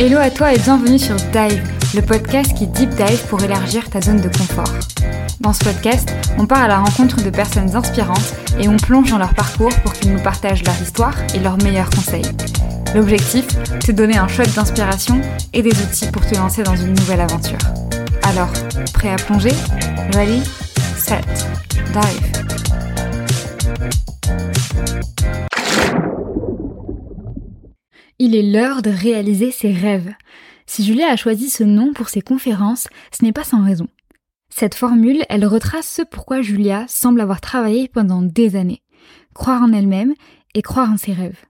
Hello à toi et bienvenue sur Dive, le podcast qui deep dive pour élargir ta zone de confort. Dans ce podcast, on part à la rencontre de personnes inspirantes et on plonge dans leur parcours pour qu'ils nous partagent leur histoire et leurs meilleurs conseils. L'objectif, c'est donner un shot d'inspiration et des outils pour te lancer dans une nouvelle aventure. Alors, prêt à plonger? Ready, set, dive. Il est l'heure de réaliser ses rêves. Si Julia a choisi ce nom pour ses conférences, ce n'est pas sans raison. Cette formule, elle retrace ce pourquoi Julia semble avoir travaillé pendant des années. Croire en elle-même et croire en ses rêves.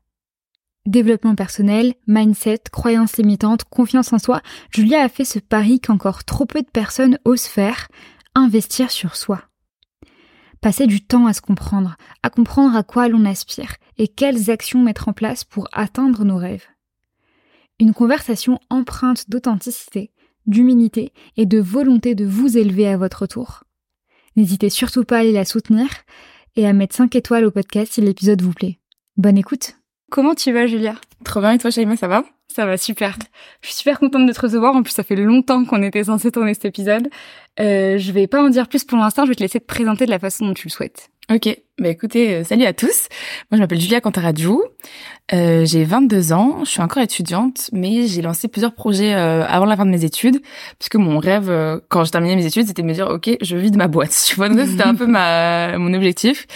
Développement personnel, mindset, croyances limitantes, confiance en soi, Julia a fait ce pari qu'encore trop peu de personnes osent faire, investir sur soi. Passer du temps à se comprendre, à comprendre à quoi l'on aspire et quelles actions mettre en place pour atteindre nos rêves. Une conversation empreinte d'authenticité, d'humilité et de volonté de vous élever à votre tour. N'hésitez surtout pas à aller la soutenir et à mettre 5 étoiles au podcast si l'épisode vous plaît. Bonne écoute Comment tu vas Julia? Trop bien et toi Shaima, ça va? Ça va super. Je suis super contente de te recevoir. En plus, ça fait longtemps qu'on était censé tourner cet épisode. Euh, je vais pas en dire plus pour l'instant. Je vais te laisser te présenter de la façon dont tu le souhaites. Ok, bah écoutez, euh, salut à tous. Moi je m'appelle Julia Cantaradiou, euh, j'ai 22 ans, je suis encore étudiante, mais j'ai lancé plusieurs projets euh, avant la fin de mes études, puisque mon rêve euh, quand je terminais mes études, c'était de me dire ok, je vis de ma boîte. Tu vois, donc c'était un peu ma mon objectif.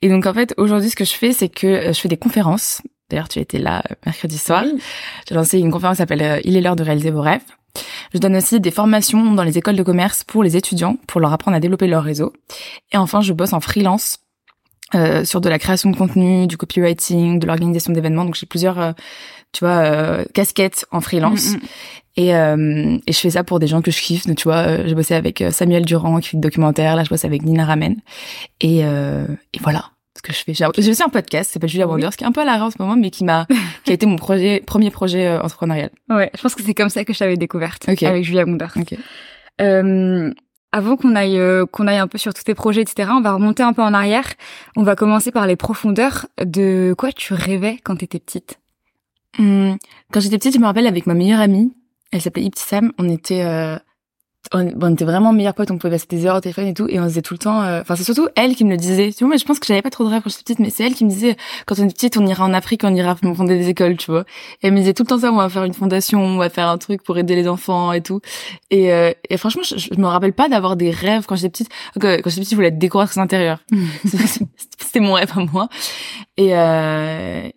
Et donc en fait aujourd'hui ce que je fais, c'est que je fais des conférences. D'ailleurs tu étais là mercredi soir. J'ai lancé une conférence qui s'appelle Il est l'heure de réaliser vos rêves. Je donne aussi des formations dans les écoles de commerce pour les étudiants, pour leur apprendre à développer leur réseau. Et enfin, je bosse en freelance euh, sur de la création de contenu, du copywriting, de l'organisation d'événements. Donc j'ai plusieurs, euh, tu vois, euh, casquettes en freelance. Mm, mm. Et, euh, et je fais ça pour des gens que je kiffe. Donc tu vois, j'ai bossé avec Samuel Durand qui fait du documentaire. Là, je bosse avec Nina Ramen. Et, et voilà ce que je fais. J'ai aussi un podcast qui s'appelle Julia Oui. Wonders, qui est un peu à l'arrêt en ce moment, mais qui m'a, qui a été mon projet, premier projet euh, entrepreneurial. Ouais, je pense que c'est comme ça que je t'avais découverte Ok. avec Julia Wonder. Ok. Euh, avant qu'on aille euh, qu'on aille un peu sur tous tes projets, etc., on va remonter un peu en arrière. On va commencer par les profondeurs. De quoi tu rêvais quand t'étais petite? Hum, quand j'étais petite, je me rappelle avec ma meilleure amie, elle s'appelait Ibtissam, on était euh, on, on était vraiment meilleurs potes, on pouvait passer des heures au téléphone et tout, et on faisait tout le temps. euh, Enfin, c'est surtout elle qui me le disait. Tu vois, mais je pense que j'avais pas trop de rêves quand j'étais petite, mais c'est elle qui me disait quand on est petite, on ira en Afrique, on ira fonder des écoles, tu vois. Et elle me disait tout le temps ça, on va faire une fondation, on va faire un truc pour aider les enfants et tout. Et, euh, et franchement, je, je me rappelle pas d'avoir des rêves quand j'étais petite. Que- Quand j'étais petite, je voulais être décoratrice intérieure. c'était mon rêve à moi. Et euh,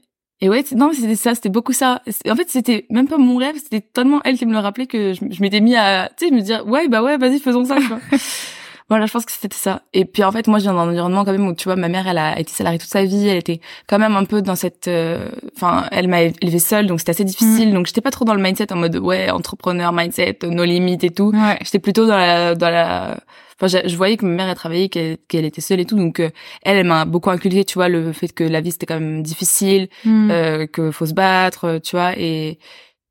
et ouais, non, c'était ça, c'était beaucoup ça. En fait, c'était même pas mon rêve, c'était tellement elle qui me le rappelait que je, m'étais mis à, tu sais, me dire, ouais, bah ouais, vas-y, faisons ça. voilà, je pense que c'était ça. Et puis, en fait, moi, je viens d'un environnement quand même où, tu vois, ma mère, elle a été salariée toute sa vie, elle était quand même un peu dans cette, euh, enfin, elle m'a élevée seule, donc c'était assez difficile. Donc, j'étais pas trop dans le mindset en mode, ouais, entrepreneur, mindset, nos limites et tout. Ouais. J'étais plutôt dans la, dans la, enfin, je, voyais que ma mère elle travaillait, qu'elle qu'elle était seule et tout, donc euh, elle, elle m'a beaucoup inculqué, tu vois, le fait que la vie c'était quand même difficile, Mm. euh, que faut se battre, euh, tu vois, et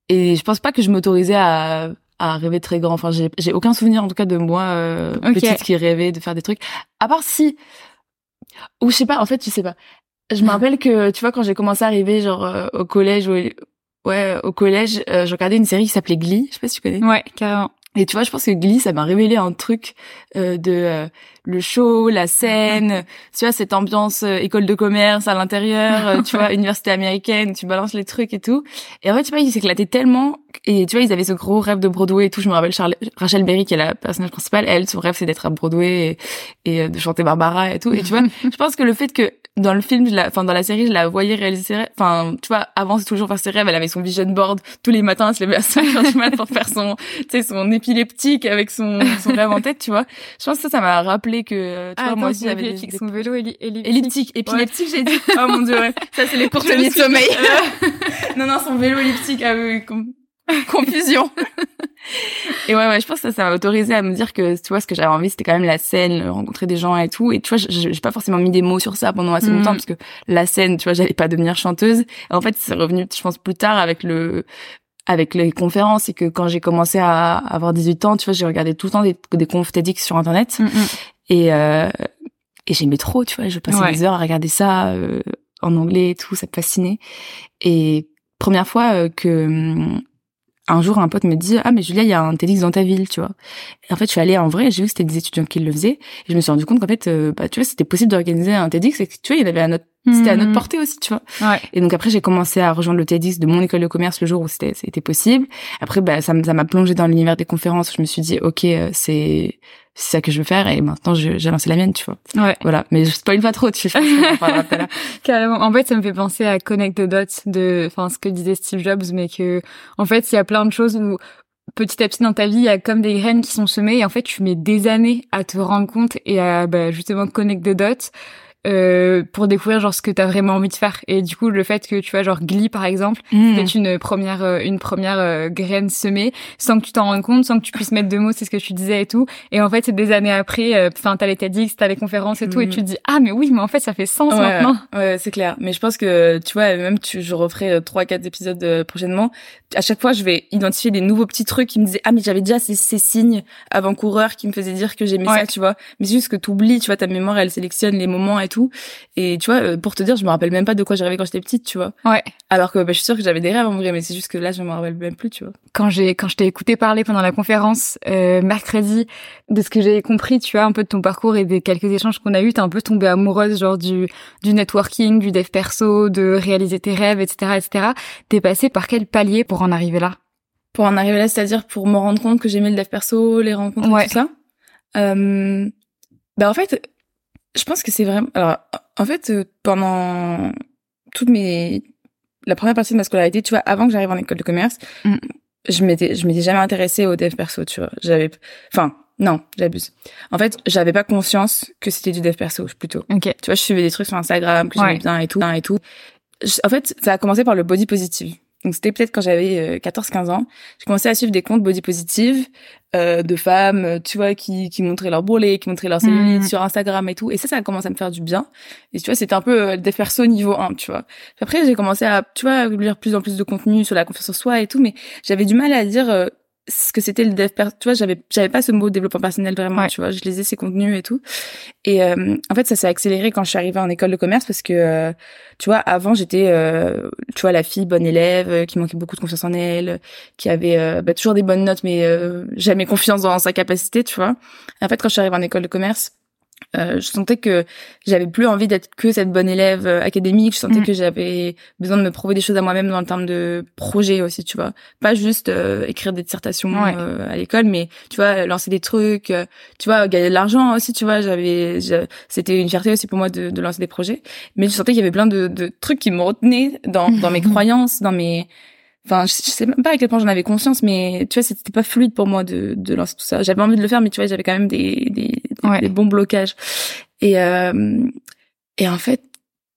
et je pense pas que je m'autorisais à à rêver très grand. Enfin, j'ai j'ai aucun souvenir en tout cas de moi euh, petite qui rêvait de faire des trucs. À part si, ou je sais pas. En fait, je sais pas. Je me rappelle que tu vois quand j'ai commencé à arriver genre euh, au collège, ou ouais, au collège, euh, je regardais une série qui s'appelait Glee. Je sais pas si tu connais. Ouais, carrément. Et tu vois, je pense que Glee, ça m'a révélé un truc euh, de euh, le show, la scène, tu vois, cette ambiance euh, école de commerce à l'intérieur, euh, tu vois, université américaine, tu balances les trucs et tout. Et en fait, tu vois, ils s'éclataient tellement. Et tu vois, ils avaient ce gros rêve de Broadway et tout. Je me rappelle Rachel Berry, qui est la personnage principale, elle, son rêve, c'est d'être à Broadway et, et, euh, de chanter Barbara et tout. Et tu vois, je pense que le fait que dans le film, je la, enfin dans la série, je la voyais réaliser ses rêves. Enfin, tu vois, avant c'est toujours faire ses rêves. Elle avait son vision board tous les matins, elle se levait à 5 heures du mat pour faire son, tu sais, son épileptique avec son, son rêve en tête, tu vois. Je pense que ça, ça m'a rappelé que, euh, tu vois, moi aussi, j'avais des, son vélo éli- elliptique. elliptique, épileptique, j'ai dit. Oh mon dieu, ouais. Ça, c'est les courtes de sommeil. non, non, son vélo elliptique, ah oui, oui, confusion. et ouais, ouais, je pense que ça, ça m'a autorisé à me dire que, tu vois, ce que j'avais envie, c'était quand même la scène, euh, rencontrer des gens et tout. Et tu vois, j'ai pas forcément mis des mots sur ça pendant assez longtemps parce que la scène, tu vois, j'allais pas devenir chanteuse. Et en fait, c'est revenu, je pense, plus tard avec le, avec les conférences et que quand j'ai commencé à avoir 18 ans, tu vois, j'ai regardé tout le temps des, des confs TEDx sur Internet. Mm, mm. Et, euh, et j'aimais trop, tu vois, je passais Ouais. des heures à regarder ça euh, en anglais et tout, ça me fascinait. Et première fois euh, que hum, un jour, un pote me dit ah mais Julia, il y a un TEDx dans ta ville, tu vois. Et en fait, je suis allée en vrai, j'ai vu que c'était des étudiants qui le faisaient, et je me suis rendu compte qu'en fait, euh, bah tu vois, c'était possible d'organiser un TEDx, et que, tu vois, il y avait à notre c'était à notre Mhm. portée aussi, tu vois. Ouais. Et donc après, j'ai commencé à rejoindre le TEDx de mon école de commerce le jour où c'était c'était possible. Après, bah ça m'a plongé dans l'univers des conférences. Je me suis dit ok, euh, c'est c'est ça que je veux faire, et maintenant j'ai lancé la mienne, tu vois. Ouais. Voilà, mais je spoil pas trop, tu sais. Carrément. En fait, ça me fait penser à Connect the Dots de, enfin, ce que disait Steve Jobs, mais que, en fait, il y a plein de choses où, petit à petit dans ta vie, il y a comme des graines qui sont semées et en fait, tu mets des années à te rendre compte et à, bah, justement, connect the dots. Euh, pour découvrir genre ce que t'as vraiment envie de faire et du coup le fait que tu vois genre Glee par exemple Mm. c'était une première euh, une première euh, graine semée sans que tu t'en rendes compte sans que tu puisses mettre de mots c'est ce que tu disais et tout et en fait c'est des années après euh, enfin t'as les TEDx t'as les conférences et tout et Mhm. tu te dis ah mais oui mais en fait ça fait sens Ouais, maintenant Ouais, c'est clair. Mais je pense que, tu vois, même tu, je referai euh, trois, quatre épisodes euh, prochainement. À chaque fois, je vais identifier des nouveaux petits trucs qui me disaient, ah, mais j'avais déjà ces, ces signes avant-coureurs qui me faisaient dire que j'aimais Ouais. ça, tu vois. Mais c'est juste que t'oublies, tu vois, ta mémoire, elle sélectionne les moments et tout. Et tu vois, euh, pour te dire, je me rappelle même pas de quoi j'ai rêvé quand j'étais petite, tu vois. ouais Alors que, bah, je suis sûre que j'avais des rêves en vrai, mais c'est juste que là, je me rappelle même plus, tu vois. quand j'ai quand je t'ai écouté parler pendant la conférence euh, mercredi de ce que j'ai compris tu vois un peu de ton parcours et des quelques échanges qu'on a eu t'es un peu tombée amoureuse genre du du networking du dev perso de réaliser tes rêves etc etc t'es passée par quel palier pour en arriver là? Pour en arriver là, c'est-à-dire pour me rendre compte que j'aimais le dev perso, les rencontres Ouais. et tout ça. Euh, bah en fait, je pense que c'est vraiment. Alors, en fait, euh, pendant toutes mes la première partie de ma scolarité, tu vois, avant que j'arrive en école de commerce, Mm. je m'étais je m'étais jamais intéressée au dev perso, tu vois. J'avais, enfin, non, j'abuse. En fait, j'avais pas conscience que c'était du dev perso, plutôt. ok Tu vois, je suivais des trucs sur Instagram que j'aimais Ouais. bien et tout, et tout. Je- en fait, ça a commencé par le body positive. Donc c'était peut-être quand j'avais euh, 14-15 ans. J'ai commencé à suivre des comptes body positive euh, de femmes, euh, tu vois, qui, qui montraient leur bourrelet, qui montraient leur cellulite Mhm. sur Instagram et tout. Et ça, ça a commencé à me faire du bien. Et tu vois, c'était un peu euh, des perso niveau 1, tu vois. Après, j'ai commencé à, tu vois, lire plus en plus de contenu sur la confiance en soi et tout, mais j'avais du mal à dire euh, ce que c'était le dev per- tu vois j'avais j'avais pas ce mot développement personnel vraiment Ouais. tu vois je lisais ces contenus et tout et euh, en fait ça s'est accéléré quand je suis arrivée en école de commerce parce que euh, tu vois avant j'étais euh, tu vois la fille bonne élève euh, qui manquait beaucoup de confiance en elle qui avait euh, bah, toujours des bonnes notes mais euh, jamais confiance dans sa capacité tu vois et en fait quand je suis arrivée en école de commerce euh, je sentais que j'avais plus envie d'être que cette bonne élève euh, académique. Je sentais Mm. que j'avais besoin de me prouver des choses à moi-même dans le terme de projet aussi, tu vois. Pas juste euh, écrire des dissertations Ouais. euh, à l'école, mais tu vois, lancer des trucs, euh, tu vois, gagner de l'argent aussi, tu vois. J'avais, c'était une fierté aussi pour moi de, de lancer des projets. Mais je sentais qu'il y avait plein de, de trucs qui me retenaient dans, dans mes croyances, dans mes Enfin, je, sais même pas à quel point j'en avais conscience, mais tu vois, c'était pas fluide pour moi de, de lancer tout ça. J'avais envie de le faire, mais tu vois, j'avais quand même des, des, Ouais. des bons blocages. Et, euh, et en fait,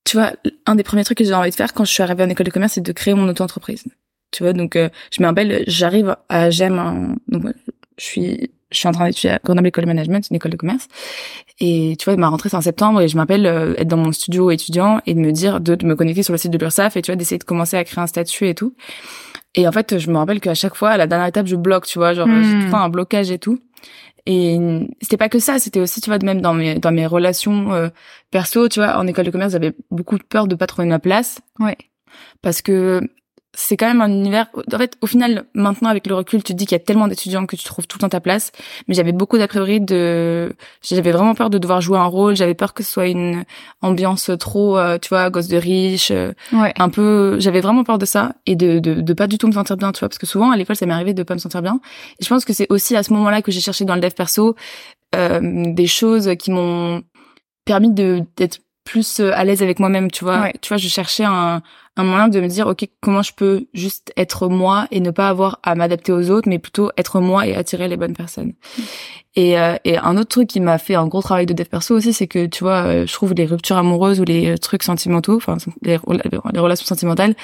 tu vois, un des premiers trucs que j'ai envie de faire quand je suis arrivée en école de commerce, c'est de créer mon auto-entreprise. Tu vois, donc euh, je me rappelle, j'arrive à j'aime un... donc je suis je suis en train d'étudier à Grenoble École de Management, une école de commerce. Et tu vois, ma rentrée c'est en septembre et je m'appelle euh, être dans mon studio étudiant et de me dire de, de me connecter sur le site de l'URSSAF et tu vois d'essayer de commencer à créer un statut et tout. Et en fait, je me rappelle qu'à chaque fois, à la dernière étape, je bloque, tu vois, genre Hmm. j'ai tout le temps un blocage et tout. Et c'était pas que ça, c'était aussi, tu vois, même dans mes dans mes relations euh, perso, tu vois, en école de commerce, j'avais beaucoup peur de pas trouver ma place. Ouais. Parce que c'est quand même un univers. En fait, au final, maintenant avec le recul, tu te dis qu'il y a tellement d'étudiants que tu trouves tout le temps ta place. Mais j'avais beaucoup d'a priori de. J'avais vraiment peur de devoir jouer un rôle. J'avais peur que ce soit une ambiance trop, euh, tu vois, gosse de riche, euh, ouais un peu. J'avais vraiment peur de ça et de, de de pas du tout me sentir bien, tu vois, parce que souvent à l'école, ça m'est arrivé de pas me sentir bien. Et je pense que c'est aussi à ce moment-là que j'ai cherché dans le dev perso euh, des choses qui m'ont permis de d'être plus euh, à l'aise avec moi-même, tu vois. Ouais. Tu vois, je cherchais un, un moyen de me dire, ok, comment je peux juste être moi et ne pas avoir à m'adapter aux autres, mais plutôt être moi et attirer les bonnes personnes. Et, euh, et un autre truc qui m'a fait un gros travail de dev perso aussi, c'est que tu vois, euh, je trouve les ruptures amoureuses ou les euh, trucs sentimentaux, enfin les, les relations sentimentales,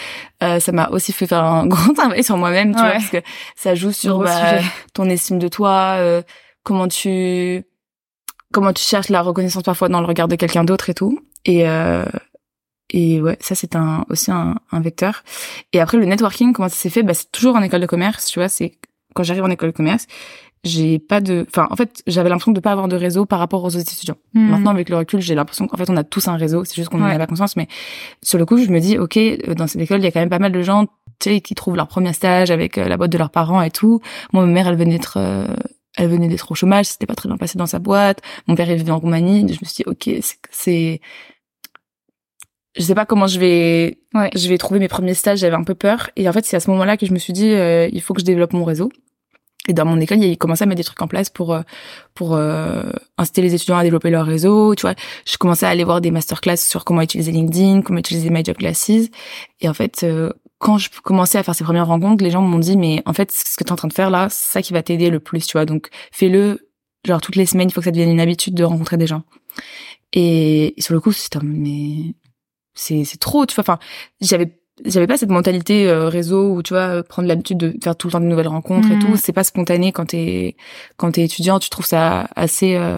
euh, ça m'a aussi fait faire un grand travail sur moi-même, tu vois, parce que ça joue sur bah, ton estime de toi, euh, comment tu comment tu cherches la reconnaissance parfois dans le regard de quelqu'un d'autre et tout. Et euh, et ouais, ça c'est un aussi un, un vecteur. Et après le networking, comment ça s'est fait? Bah c'est toujours en école de commerce, tu vois. C'est quand j'arrive en école de commerce, j'ai pas de, enfin en fait j'avais l'impression de pas avoir de réseau par rapport aux autres étudiants. Mhm. Maintenant avec le recul, j'ai l'impression qu'en fait on a tous un réseau. C'est juste qu'on n'en Ouais. a pas conscience. Mais sur le coup, je me dis ok, euh, dans cette école il y a quand même pas mal de gens tu sais, qui trouvent leur premier stage avec la boîte de leurs parents et tout. Moi, ma mère, elle venait d'être elle venait d'être au chômage, c'était pas très bien passé dans sa boîte. Mon père il vivait en Roumanie, je me suis dit ok, c'est je sais pas comment je vais je vais trouver mes premiers stages, j'avais un peu peur et en fait, c'est à ce moment-là que je me suis dit euh, il faut que je développe mon réseau. Et dans mon école, il commençait à mettre des trucs en place pour euh, pour euh, inciter les étudiants à développer leur réseau. Tu vois, je commençais à aller voir des masterclass sur comment utiliser LinkedIn, comment utiliser My Job Classes. Et en fait, euh, quand je commençais à faire ces premières rencontres, les gens m'ont dit mais en fait, ce que tu es en train de faire là, c'est ça qui va t'aider le plus, tu vois. Donc fais-le genre toutes les semaines, il faut que ça devienne une habitude de rencontrer des gens. Et, sur le coup, c'est mais c'est c'est trop, tu vois. Enfin, j'avais j'avais pas cette mentalité euh, réseau où tu vois prendre l'habitude de faire tout le temps de nouvelles rencontres et tout. Mm. C'est pas spontané quand t'es quand t'es étudiant. Tu trouves ça assez euh,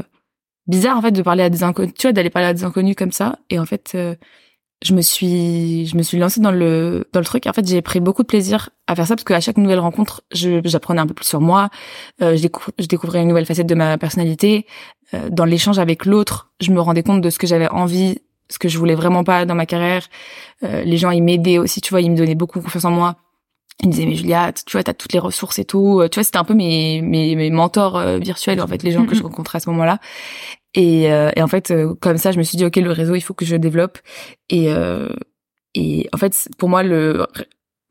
bizarre en fait de parler à des inconnus, tu vois, d'aller parler à des inconnus comme ça. Et en fait, euh, je me suis je me suis lancée dans le dans le truc. En fait, j'ai pris beaucoup de plaisir à faire ça parce qu'à chaque nouvelle rencontre, j'apprenais un peu plus sur moi. je, je découvrais une nouvelle facette de ma personnalité. dans l'échange avec l'autre, je me rendais compte de ce que j'avais envie ce que je voulais vraiment pas dans ma carrière. Euh, les gens, ils m'aidaient aussi, tu vois, ils me donnaient beaucoup confiance en moi. Ils me disaient, mais Julia, tu vois, t'as toutes les ressources et tout. Euh, tu vois, c'était un peu mes, mes, mes mentors euh, virtuels, en fait, les gens que je rencontrais à ce moment-là. Et, et en fait, comme ça, je me suis dit, OK, le réseau, il faut que je développe. Et, et en fait, pour moi, le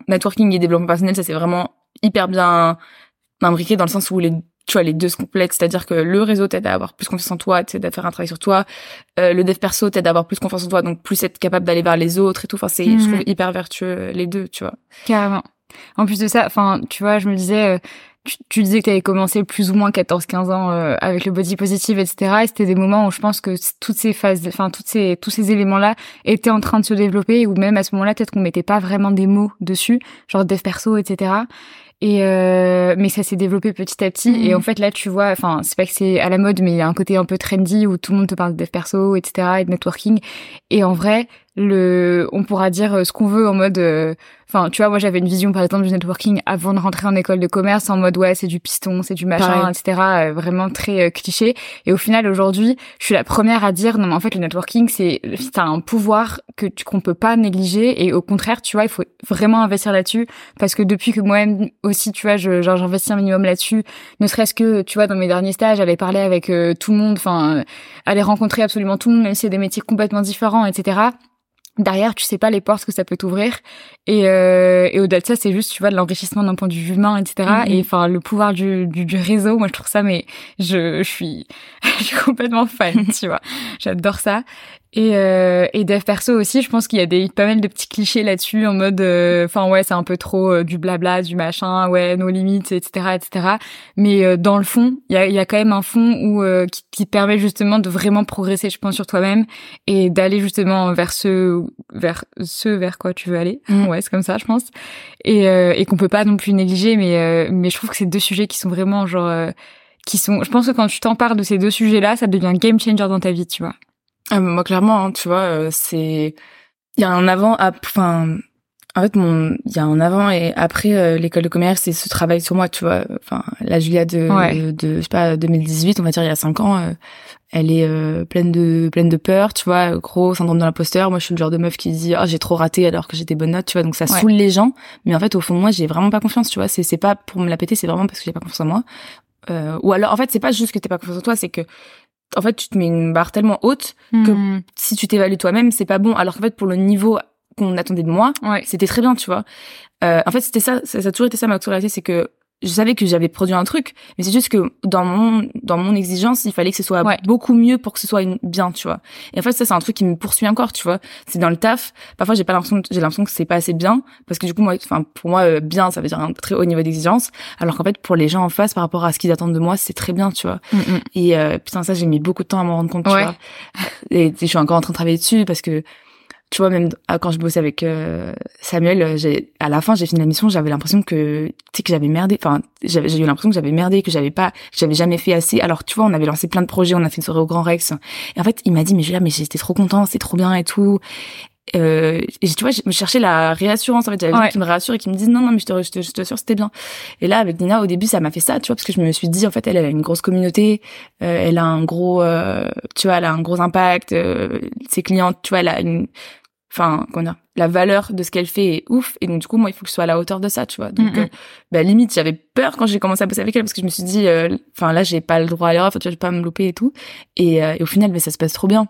networking et développement personnel, ça c'est vraiment hyper bien imbriqué dans le sens où les tu vois les deux se complètent c'est-à-dire que le réseau t'aide à avoir plus confiance en toi t'aide à faire un travail sur toi euh, le dev perso t'aide à avoir plus confiance en toi donc plus être capable d'aller vers les autres et tout enfin c'est je trouve mhm. hyper vertueux les deux tu vois carrément en plus de ça enfin tu vois je me disais euh, tu, disais que tu avais commencé plus ou moins 14-15 ans euh, avec le body positive, etc. Et c'était des moments où je pense que toutes ces phases, enfin toutes ces tous ces éléments-là étaient en train de se développer, ou même à ce moment-là peut-être qu'on mettait pas vraiment des mots dessus, genre dev perso, etc. Et euh, mais ça s'est développé petit à petit. Et mhm. en fait, là, tu vois, enfin, c'est pas que c'est à la mode, mais il y a un côté un peu trendy où tout le monde te parle de dev perso, etc., et de networking. Et en vrai, le, on pourra dire ce qu'on veut en mode, euh, enfin, tu vois, moi j'avais une vision par exemple du networking avant de rentrer en école de commerce en mode ouais, c'est du piston, c'est du machin, etc. Euh, vraiment très euh, cliché. Et au final, aujourd'hui, je suis la première à dire non, mais en fait, le networking, c'est, c'est un pouvoir que tu qu'on peut pas négliger. Et au contraire, tu vois, il faut vraiment investir là-dessus parce que depuis que moi-même aussi, tu vois, je, genre j'investis un minimum là-dessus, ne serait-ce que, tu vois, dans mes derniers stages, j'allais parler avec tout le monde, enfin, aller rencontrer absolument tout le monde, même si c'est des métiers complètement différents, etc derrière tu sais pas les portes que ça peut t'ouvrir. Et, euh, et au-delà de ça c'est juste tu vois de l'enrichissement d'un point de vue humain etc mm-hmm. et enfin le pouvoir du, du, du, réseau moi je trouve ça mais je, je suis je suis complètement fan tu vois. J'adore ça et, euh, et dev perso aussi, je pense qu'il y a des pas mal de petits clichés là-dessus en mode, euh, enfin ouais, c'est un peu trop euh, du blabla, du machin, ouais, nos limites, etc., etc. Mais euh, dans le fond, il y a, y a quand même un fond où qui, qui, te permet justement de vraiment progresser, je pense, sur toi-même et d'aller justement vers ce vers ce vers quoi tu veux aller. Mm. Ouais, c'est comme ça, je pense. Et, et qu'on peut pas non plus négliger, mais mais je trouve que c'est deux sujets qui sont vraiment genre qui sont. Je pense que quand tu t'en parles de ces deux sujets-là, ça devient game changer dans ta vie, tu vois. Ah, moi, clairement, hein, tu vois, euh, c'est il y a un avant, enfin, en fait, mon il y a un avant et après euh, l'école de commerce et ce travail sur moi, tu vois. Enfin, la Julia de, de, je sais pas 2018, on va dire il y a cinq ans, euh, elle est pleine de pleine de peur, tu vois, gros syndrome de l'imposteur. Moi, je suis le genre de meuf qui dit ah j'ai trop raté alors que j'étais bonne note, tu vois. Donc ça saoule les gens, mais en fait au fond moi j'ai vraiment pas confiance, tu vois. C'est c'est pas pour me la péter, c'est vraiment parce que j'ai pas confiance en moi. ou alors en fait c'est pas juste que t'es pas confiance en toi, c'est que en fait, tu te mets une barre tellement haute que hmm. si tu t'évalues toi-même, c'est pas bon. Alors qu'en fait, pour le niveau qu'on attendait de moi, c'était très bien, tu vois. Euh, en fait, c'était ça, ça, a toujours été ça ma réalité, c'est que je savais que j'avais produit un truc, mais c'est juste que dans mon dans mon exigence, il fallait que ce soit beaucoup mieux pour que ce soit bien, tu vois. Et en fait, ça c'est un truc qui me poursuit encore, tu vois. C'est dans le taf. Parfois, j'ai pas l'impression j'ai l'impression que c'est pas assez bien parce que du coup moi enfin pour moi euh, bien, ça veut dire un très haut niveau d'exigence, alors qu'en fait pour les gens en face par rapport à ce qu'ils attendent de moi, c'est très bien, tu vois. Mm, mm. Et euh, putain ça j'ai mis beaucoup de temps à m'en rendre compte, tu vois. Et je suis encore en train de travailler dessus parce que tu vois même ah, quand je bossais avec euh, Samuel euh, j'ai à la fin j'ai fini la mission j'avais l'impression que tu sais que j'avais merdé enfin j'avais j'ai eu l'impression que j'avais merdé que j'avais pas j'avais jamais fait assez. Alors tu vois on avait lancé plein de projets on a fait une soirée au Grand Rex. Et en fait il m'a dit mais Julia mais j'étais trop content c'est trop bien et tout. Euh, et tu vois je me cherchais la réassurance en fait. J'avais ouais. qui me rassure et qui me dise non non mais je te je te, je te c'était bien. Et là avec Nina au début ça m'a fait ça tu vois parce que je me suis dit en fait elle, elle a une grosse communauté euh, elle a un gros euh, tu vois elle a un gros impact ses clients tu vois elle a une enfin comment dire la valeur de ce qu'elle fait est ouf et donc du coup moi il faut que je sois à la hauteur de ça tu vois. Donc euh, bah limite j'avais peur quand j'ai commencé à bosser avec elle parce que je me suis dit euh, enfin là j'ai pas le droit à l'erreur enfin tu vois je vais pas me louper et tout. Et, euh, et au final mais ça se passe trop bien.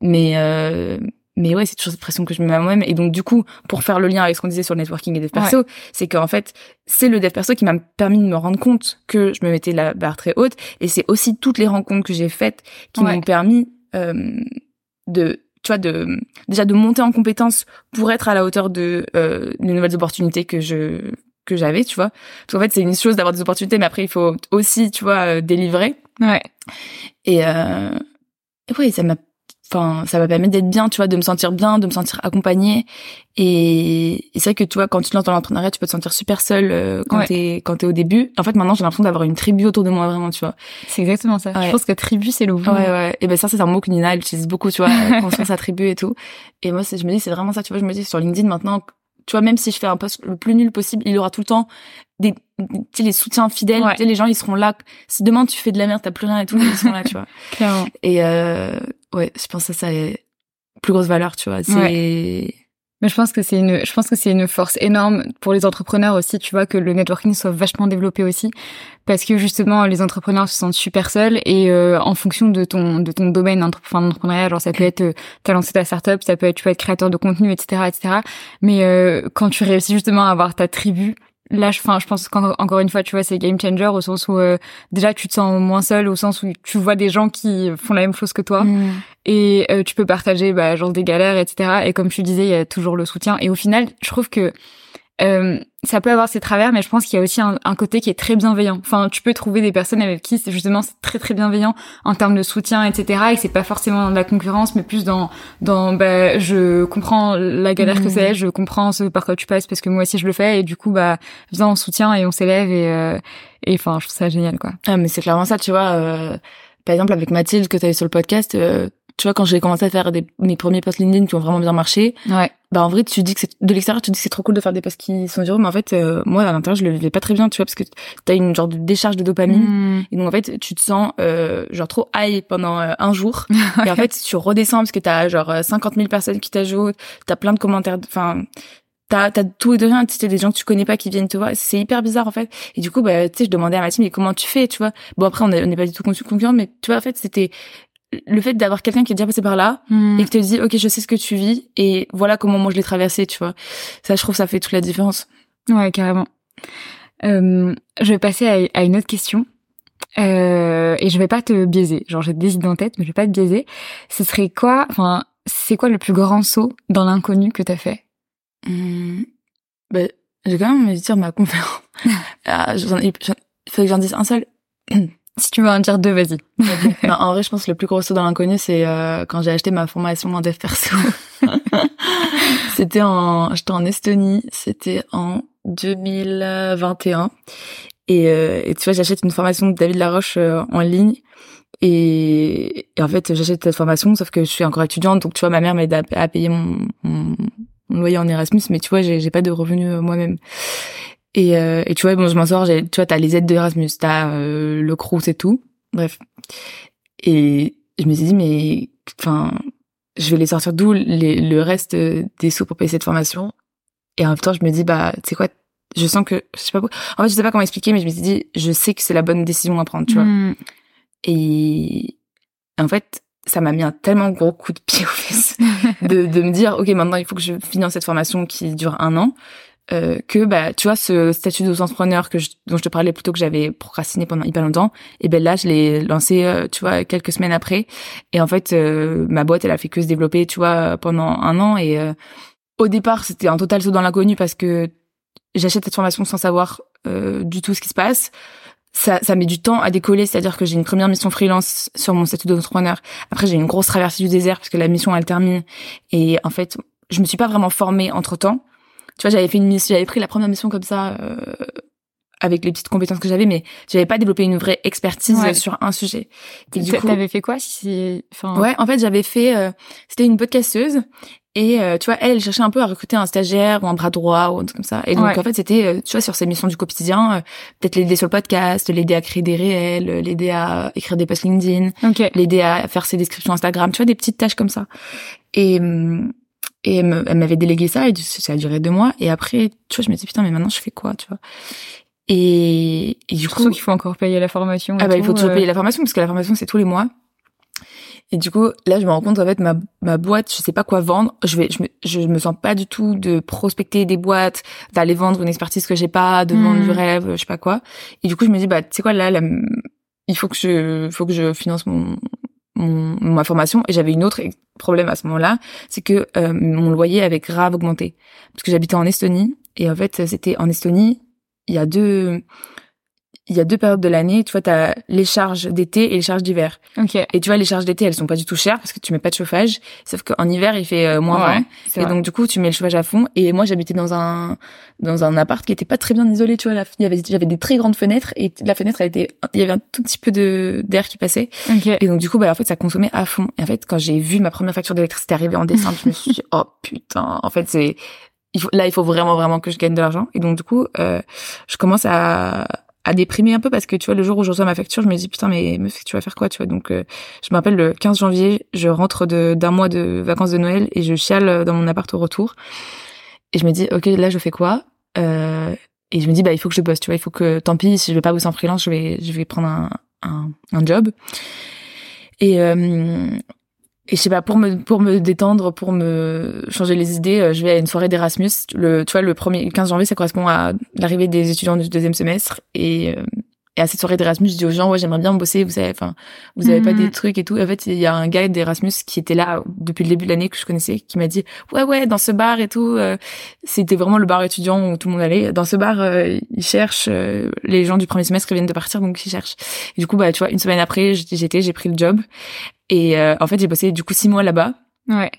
Mais euh, mais ouais c'est toujours cette pression que je me mets à moi-même. Et donc du coup pour faire le lien avec ce qu'on disait sur le networking et dev perso c'est qu'en fait c'est le dev perso qui m'a permis de me rendre compte que je me mettais la barre très haute. Et c'est aussi toutes les rencontres que j'ai faites qui Ouais. m'ont permis euh, de tu vois de déjà de monter en compétence pour être à la hauteur de euh, des nouvelles opportunités que je que j'avais tu vois parce qu'en fait c'est une chose d'avoir des opportunités mais après il faut aussi tu vois euh, délivrer Ouais. et euh, et ouais ça m'a enfin ça m'a permis d'être bien tu vois de me sentir bien de me sentir accompagnée et, et c'est vrai que tu vois quand tu te lances dans l'entrepreneuriat tu peux te sentir super seul euh, quand Ouais. t'es quand t'es au début en fait maintenant j'ai l'impression d'avoir une tribu autour de moi vraiment tu vois C'est exactement ça. Ouais. Je pense que tribu, c'est le mot. Ouais, ouais. Et ben ça, c'est un mot que Nina elle utilise beaucoup, tu vois, construire sa tribu et tout. Et moi, je me dis, c'est vraiment ça, tu vois. Je me dis sur LinkedIn maintenant, tu vois, même si je fais un post le plus nul possible, il y aura tout le temps des, tu sais, les soutiens fidèles. Ouais. Tu sais, les gens, ils seront là. Si demain tu fais de la merde, t'as plus rien et tout, ils seront là, tu vois. Clairement. Et euh, ouais, je pense que ça, c'est plus grosse valeur, tu vois. C'est Mais je pense que c'est une, je pense que c'est une force énorme pour les entrepreneurs aussi, tu vois, que le networking soit vachement développé aussi, parce que justement les entrepreneurs se sentent super seuls et euh, en fonction de ton de ton domaine entre- enfin, d'entrepreneuriat, genre ça peut être euh, t'as lancé ta startup, ça peut être tu peux être créateur de contenu, etc., etc. Mais euh, quand tu réussis justement à avoir ta tribu, là, je, je pense qu'encore une fois, tu vois, c'est game changer au sens où euh, déjà tu te sens moins seul, au sens où tu vois des gens qui font la même chose que toi. Mm. et euh, tu peux partager bah, genre des galères etc et comme tu disais il y a toujours le soutien. Et au final je trouve que euh, ça peut avoir ses travers mais je pense qu'il y a aussi un, un côté qui est très bienveillant enfin tu peux trouver des personnes avec qui justement c'est très très bienveillant en termes de soutien etc et que c'est pas forcément dans de la concurrence mais plus dans dans bah je comprends la galère que Mhm. c'est je comprends ce par quoi tu passes parce que moi aussi je le fais et du coup bah viens on soutient et on s'élève et euh, et enfin je trouve ça génial quoi Ah, mais c'est clairement ça, tu vois. euh, par exemple, avec Mathilde que tu avais sur le podcast, euh, tu vois, quand j'ai commencé à faire des, mes premiers posts LinkedIn qui ont vraiment bien marché, ouais bah en vrai, tu dis que c'est de l'extérieur, tu dis que c'est trop cool de faire des posts qui sont viraux, mais en fait, euh, moi à l'intérieur, je le vivais pas très bien, tu vois, parce que t'as une genre de décharge de dopamine. Mmh. Et donc en fait, tu te sens euh, genre trop high pendant euh, un jour. Et en fait, tu redescends parce que t'as genre euh, 50 000 personnes qui t'ajoutent, t'as plein de commentaires, enfin t'as t'as tout et de rien. Tu sais, des gens que tu connais pas qui viennent te voir. C'est hyper bizarre en fait. Et du coup, bah tu sais, je demandais à ma team mais comment tu fais, tu vois? Bon après, on est- on n'est pas du tout concurrent, mais tu vois en fait, c'était le fait d'avoir quelqu'un qui est déjà passé par là Mmh. et qui te dit ok je sais ce que tu vis et voilà comment moi je l'ai traversé tu vois ça je trouve ça fait toute la différence Ouais, carrément. Euh, je vais passer à, à une autre question. Euh, et je vais pas te biaiser. Genre, j'ai des idées en tête, mais je vais pas te biaiser. Ce serait quoi, enfin, c'est quoi le plus grand saut dans l'inconnu que t'as fait? Hum, bah, j'ai quand même envie de dire ma conférence ah, j'en ai- j'en- il faut que j'en dise un seul Si tu veux en dire deux, vas-y. non, en vrai je pense que le plus gros saut dans l'inconnu c'est euh, quand j'ai acheté ma formation en dev perso. C'était en j'étais en Estonie c'était en 2021 et, euh, et tu vois j'achète une formation de David Laroche euh, en ligne. Et, et en fait j'achète cette formation sauf que je suis encore étudiante. Donc tu vois ma mère m'aide à, à payer mon, mon, mon loyer en Erasmus. Mais tu vois j'ai j'ai pas de revenus euh, moi-même et, euh, et tu vois bon je m'en sors tu vois t'as les aides de Erasmus t'as euh, le Crous et tout bref et je me suis dit mais enfin je vais les sortir d'où le reste des sous pour payer cette formation? Et en même temps je me dis bah tu sais quoi je sens que je sais pas quoi- en fait je sais pas comment expliquer mais je me suis dit je sais que c'est la bonne décision à prendre tu vois Mmh. et en fait, ça m'a mis un tellement gros coup de pied aux fesses de, de me dire, ok, maintenant il faut que je finance cette formation qui dure un an. Euh, que bah tu vois ce statut d'auto-entrepreneur que je, dont je te parlais plutôt que j'avais procrastiné pendant hyper longtemps et ben là je l'ai lancé euh, tu vois quelques semaines après et en fait euh, ma boîte elle a fait que se développer tu vois pendant un an et euh, au départ c'était un total saut dans l'inconnu parce que j'achète cette formation sans savoir euh, du tout ce qui se passe ça, ça met du temps à décoller, c'est-à-dire que j'ai une première mission freelance sur mon statut d'entrepreneur. Après, j'ai une grosse traversée du désert parce que la mission elle termine. Et en fait, je me suis pas vraiment formée entre temps. Tu vois, j'avais fait une mission, j'avais pris la première mission comme ça euh, avec les petites compétences que j'avais, mais j'avais pas développé une vraie expertise Ouais. sur un sujet. Et du coup, T'avais fait quoi si enfin, Ouais, en fait, j'avais fait, euh, c'était une podcasteuse et euh, tu vois, elle, elle cherchait un peu à recruter un stagiaire ou un bras droit ou un truc comme ça. Et donc Ouais. en fait, c'était, euh, tu vois, sur ses missions du quotidien, euh, peut-être l'aider sur le podcast, l'aider à créer des réels, euh, l'aider à écrire des posts LinkedIn, l'aider à faire ses descriptions Instagram, tu vois, des petites tâches comme ça. Et hum, Et elle m'avait délégué ça et ça a duré deux mois. Et après, tu vois, je me dis putain, mais maintenant je fais quoi, tu vois? Et, et du coup, qu'il faut encore payer la formation. Ah bah il faut toujours payer la formation parce que la formation c'est tous les mois. Et du coup, là, je me rends compte en fait ma ma boîte, je sais pas quoi vendre. Je vais, je me, je me sens pas du tout de prospecter des boîtes, d'aller vendre une expertise que j'ai pas, de vendre du hmm. rêve, je sais pas quoi. Et du coup, je me dis bah tu sais quoi là, il faut que je, faut que je finance mon mon, ma formation et j'avais une autre problème à ce moment-là, c'est que euh, mon loyer avait grave augmenté. Parce que j'habitais en Estonie et en fait c'était en Estonie, il y a deux il y a deux périodes de l'année. Tu vois, tu as les charges d'été et les charges d'hiver. Okay. Et tu vois, les charges d'été, elles sont pas du tout chères parce que tu mets pas de chauffage. Sauf qu'en hiver, il fait euh, moins ouais, Et donc, du coup, tu mets le chauffage à fond. Et moi, j'habitais dans un dans un appart qui était pas très bien isolé. Tu vois, il y avait j'avais des très grandes fenêtres et la fenêtre, elle était, il y avait un tout petit peu de d'air qui passait. Okay. Et donc, du coup, bah en fait, ça consommait à fond. Et en fait, quand j'ai vu ma première facture d'électricité arriver en décembre, je me suis dit, oh putain. En fait, c'est il faut, là, il faut vraiment, vraiment que je gagne de l'argent. Et donc, du coup, euh, je commence à, à déprimer un peu parce que tu vois le jour où je reçois ma facture je me dis putain mais meuf tu vas faire quoi tu vois? Donc euh, je me rappelle le 15 janvier je rentre de d'un mois de vacances de Noël et je chiale dans mon appart au retour. Et je me dis ok là je fais quoi? Euh, et je me dis bah il faut que je bosse tu vois il faut que tant pis si je vais pas bosser en freelance je vais je vais prendre un un, un job. Et euh, et je sais pas pour me pour me détendre pour me changer les idées euh, je vais à une soirée d'Erasmus. Le tu vois le premier 15 janvier ça correspond à l'arrivée des étudiants du deuxième semestre. Et euh, et à cette soirée d'Erasmus je dis aux gens ouais j'aimerais bien bosser vous savez enfin vous avez pas des mhm. trucs et tout. En fait il y a un gars d'Erasmus qui était là depuis le début de l'année que je connaissais qui m'a dit ouais ouais dans ce bar et tout euh, c'était vraiment le bar étudiant où tout le monde allait. Dans ce bar ils cherchent les gens du premier semestre viennent de partir donc ils cherchent. Et du coup bah tu vois une semaine après j'étais j'ai pris le job et euh, en fait, j'ai bossé du coup six mois là-bas. Ouais.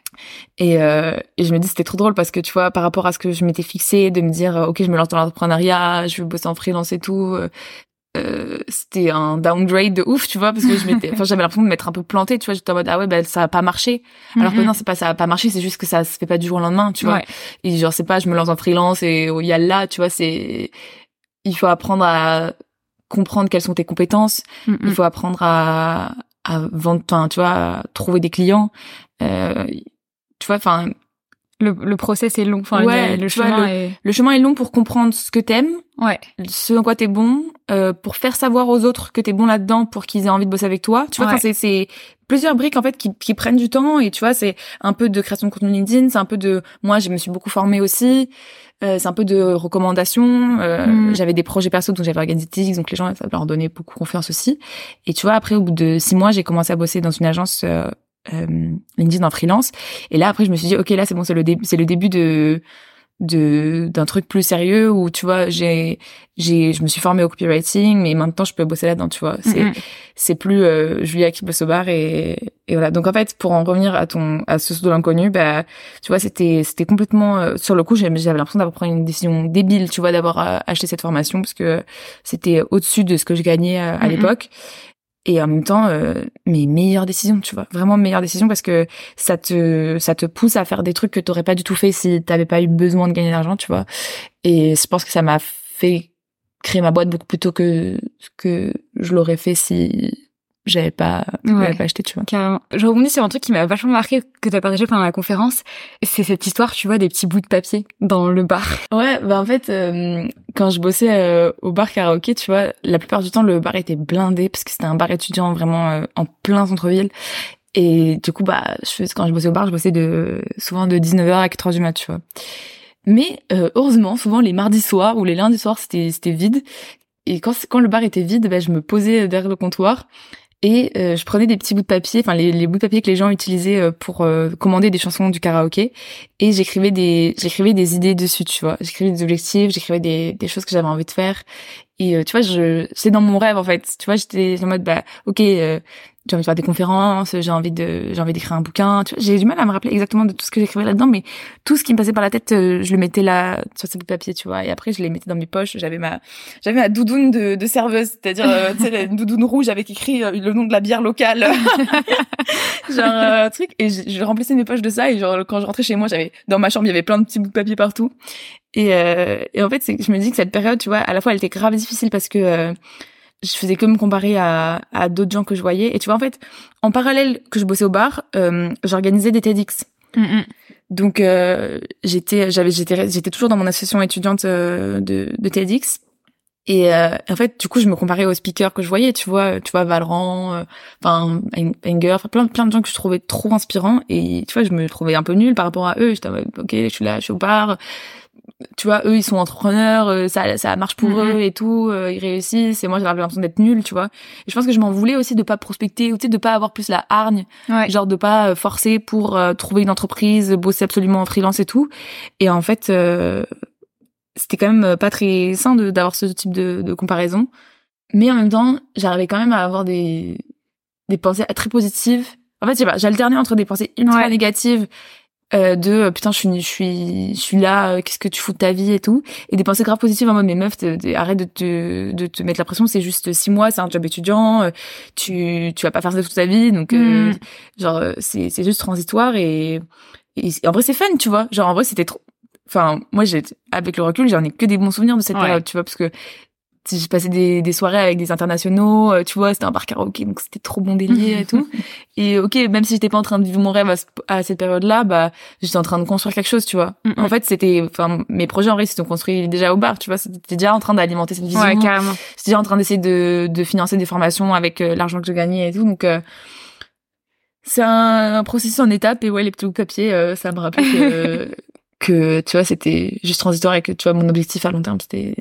Et, euh, et je me dis c'était trop drôle parce que tu vois par rapport à ce que je m'étais fixé de me dire euh, ok je me lance dans l'entrepreneuriat je vais bosser en freelance et tout euh, c'était un downgrade de ouf tu vois parce que je m'étais enfin j'avais l'impression de m'être un peu plantée tu vois j'étais en mode ah ouais ben ça a pas marché. Alors que non c'est pas ça a pas marché c'est juste que ça se fait pas du jour au lendemain tu vois. Et genre c'est pas je me lance en freelance et il y a là tu vois c'est il faut apprendre à comprendre quelles sont tes compétences. Il faut apprendre à à vendre, enfin, tu vois, à trouver des clients. Euh, tu vois, enfin, le, le process est long. Enfin, ouais, le, chemin est... le chemin est long pour comprendre ce que t'aimes, ouais. ce en quoi t'es bon, euh, pour faire savoir aux autres que t'es bon là-dedans, pour qu'ils aient envie de bosser avec toi. Tu vois, c'est c'est plusieurs briques en fait qui, qui prennent du temps et tu vois, c'est un peu de création de contenu LinkedIn, c'est un peu de moi, je me suis beaucoup formée aussi. Euh, c'est un peu de recommandations. Euh, mm. J'avais des projets perso, donc j'avais organisé donc les gens, ça leur donnait beaucoup confiance aussi. Et tu vois, après, au bout de six mois, j'ai commencé à bosser dans une agence euh, euh, LinkedIn en freelance. Et là, après, je me suis dit, ok, là, c'est bon, c'est le c'est le début de de d'un truc plus sérieux où tu vois j'ai j'ai je me suis formée au copywriting mais maintenant je peux bosser là-dedans tu vois c'est mm-hmm. c'est plus euh, Julia qui bosse au bar et et voilà donc en fait pour en revenir à ton à ce de l'inconnu bah tu vois c'était c'était complètement euh, sur le coup j'avais l'impression d'avoir pris une décision débile tu vois d'avoir euh, acheté cette formation parce que c'était au-dessus de ce que je gagnais à, à mm-hmm. l'époque et en même temps euh, mes meilleures décisions tu vois. Vraiment meilleures décisions parce que ça te ça te pousse à faire des trucs que t'aurais pas du tout fait si t'avais pas eu besoin de gagner de l'argent tu vois. Et je pense que ça m'a fait créer ma boîte beaucoup plus tôt que que je l'aurais fait si j'avais pas, ouais, pas acheté, tu vois. Carrément. Je rebondis sur un truc qui m'a vachement marqué que tu as partagé pendant la conférence. C'est cette histoire, tu vois, des petits bouts de papier dans le bar. Ouais, bah en fait, euh, quand je bossais euh, au bar karaoké, tu vois, la plupart du temps, le bar était blindé parce que c'était un bar étudiant vraiment euh, en plein centre-ville. Et du coup, bah, je, quand je bossais au bar, je bossais de souvent de 19h à 4h du mat, tu vois. Mais heureusement, souvent les mardis soirs ou les lundis soirs, c'était c'était vide. Et quand quand le bar était vide, bah, je me posais derrière le comptoir et euh, je prenais des petits bouts de papier, enfin les, les, bouts de papier que les gens utilisaient euh, pour euh, commander des chansons du karaoké, et j'écrivais des j'écrivais des idées dessus, tu vois. J'écrivais des objectifs, j'écrivais des, des choses que j'avais envie de faire, et tu vois, je c'est dans mon rêve en fait. Tu vois, j'étais en mode bah ok, j'ai envie de faire des conférences, j'ai envie de, j'ai envie d'écrire un bouquin. Tu vois, j'ai du mal à me rappeler exactement de tout ce que j'écrivais là-dedans, mais tout ce qui me passait par la tête, euh, je le mettais là sur ce bout de papier, tu vois. Et après, je les mettais dans mes poches. J'avais ma, j'avais ma doudoune de, de serveuse, c'est-à-dire, euh, tu sais, une doudoune rouge avec écrit euh, le nom de la bière locale, genre un truc. Et je, je, remplissais mes poches de ça. Et genre, quand je rentrais chez moi, j'avais dans ma chambre, il y avait plein de petits bouts de papier partout. Et, et en fait, je me dis que cette période, tu vois, à la fois, elle était grave difficile parce que je faisais que me comparer à, à d'autres gens que je voyais. Et tu vois, en fait, en parallèle que je bossais au bar, euh, j'organisais des TEDx. Donc euh, j'étais j'avais j'étais j'étais toujours dans mon association étudiante euh, de de TEDx. Et euh, en fait du coup je me comparais aux speakers que je voyais, tu vois, tu vois Valran, enfin Enger, plein plein de gens que je trouvais trop inspirants. Et tu vois je me trouvais un peu nulle par rapport à eux, j'étais OK, je suis là, je suis au bar, tu vois, eux ils sont entrepreneurs, euh, ça ça marche pour mm-hmm. eux et tout, euh, ils réussissent et moi j'avais l'impression d'être nulle, tu vois. Et je pense que je m'en voulais aussi de pas prospecter ou tu sais de pas avoir plus la hargne, genre de pas euh, forcer pour trouver une entreprise, bosser absolument en freelance et tout. Et en fait c'était quand même pas très sain d'avoir ce type de, de comparaison. Mais en même temps, j'arrivais quand même à avoir des des pensées très positives. En fait, je sais pas, j'alternais entre des pensées ultra négatives euh, de euh, putain je suis je suis je suis là euh, qu'est-ce que tu fous de ta vie et tout. Et des pensées grave positives en mode mais meuf arrête de te de te mettre la pression c'est juste six mois c'est un job étudiant tu tu vas pas faire ça toute ta vie donc mm. genre c'est c'est juste transitoire et, et en vrai c'est fun tu vois. Genre en vrai c'était trop enfin moi j'ai avec le recul j'en ai que des bons souvenirs de cette période tu vois parce que j'ai passé des, des soirées avec des internationaux, euh, tu vois, c'était un bar karaoké, donc c'était trop bon délire et tout. Et ok, même si j'étais pas en train de vivre mon rêve à, cette période-là, bah j'étais en train de construire quelque chose, tu vois. En fait, c'était, enfin, mes projets en vrai, c'était construits déjà au bar, tu vois. C'était déjà en train d'alimenter cette vision. Ouais, carrément. J'étais déjà en train d'essayer de, de financer des formations avec euh, l'argent que je gagnais et tout, donc. Euh, c'est un, processus en étapes et ouais les petits papiers ça me rappelle que que tu vois c'était juste transitoire et que tu vois mon objectif à long terme c'était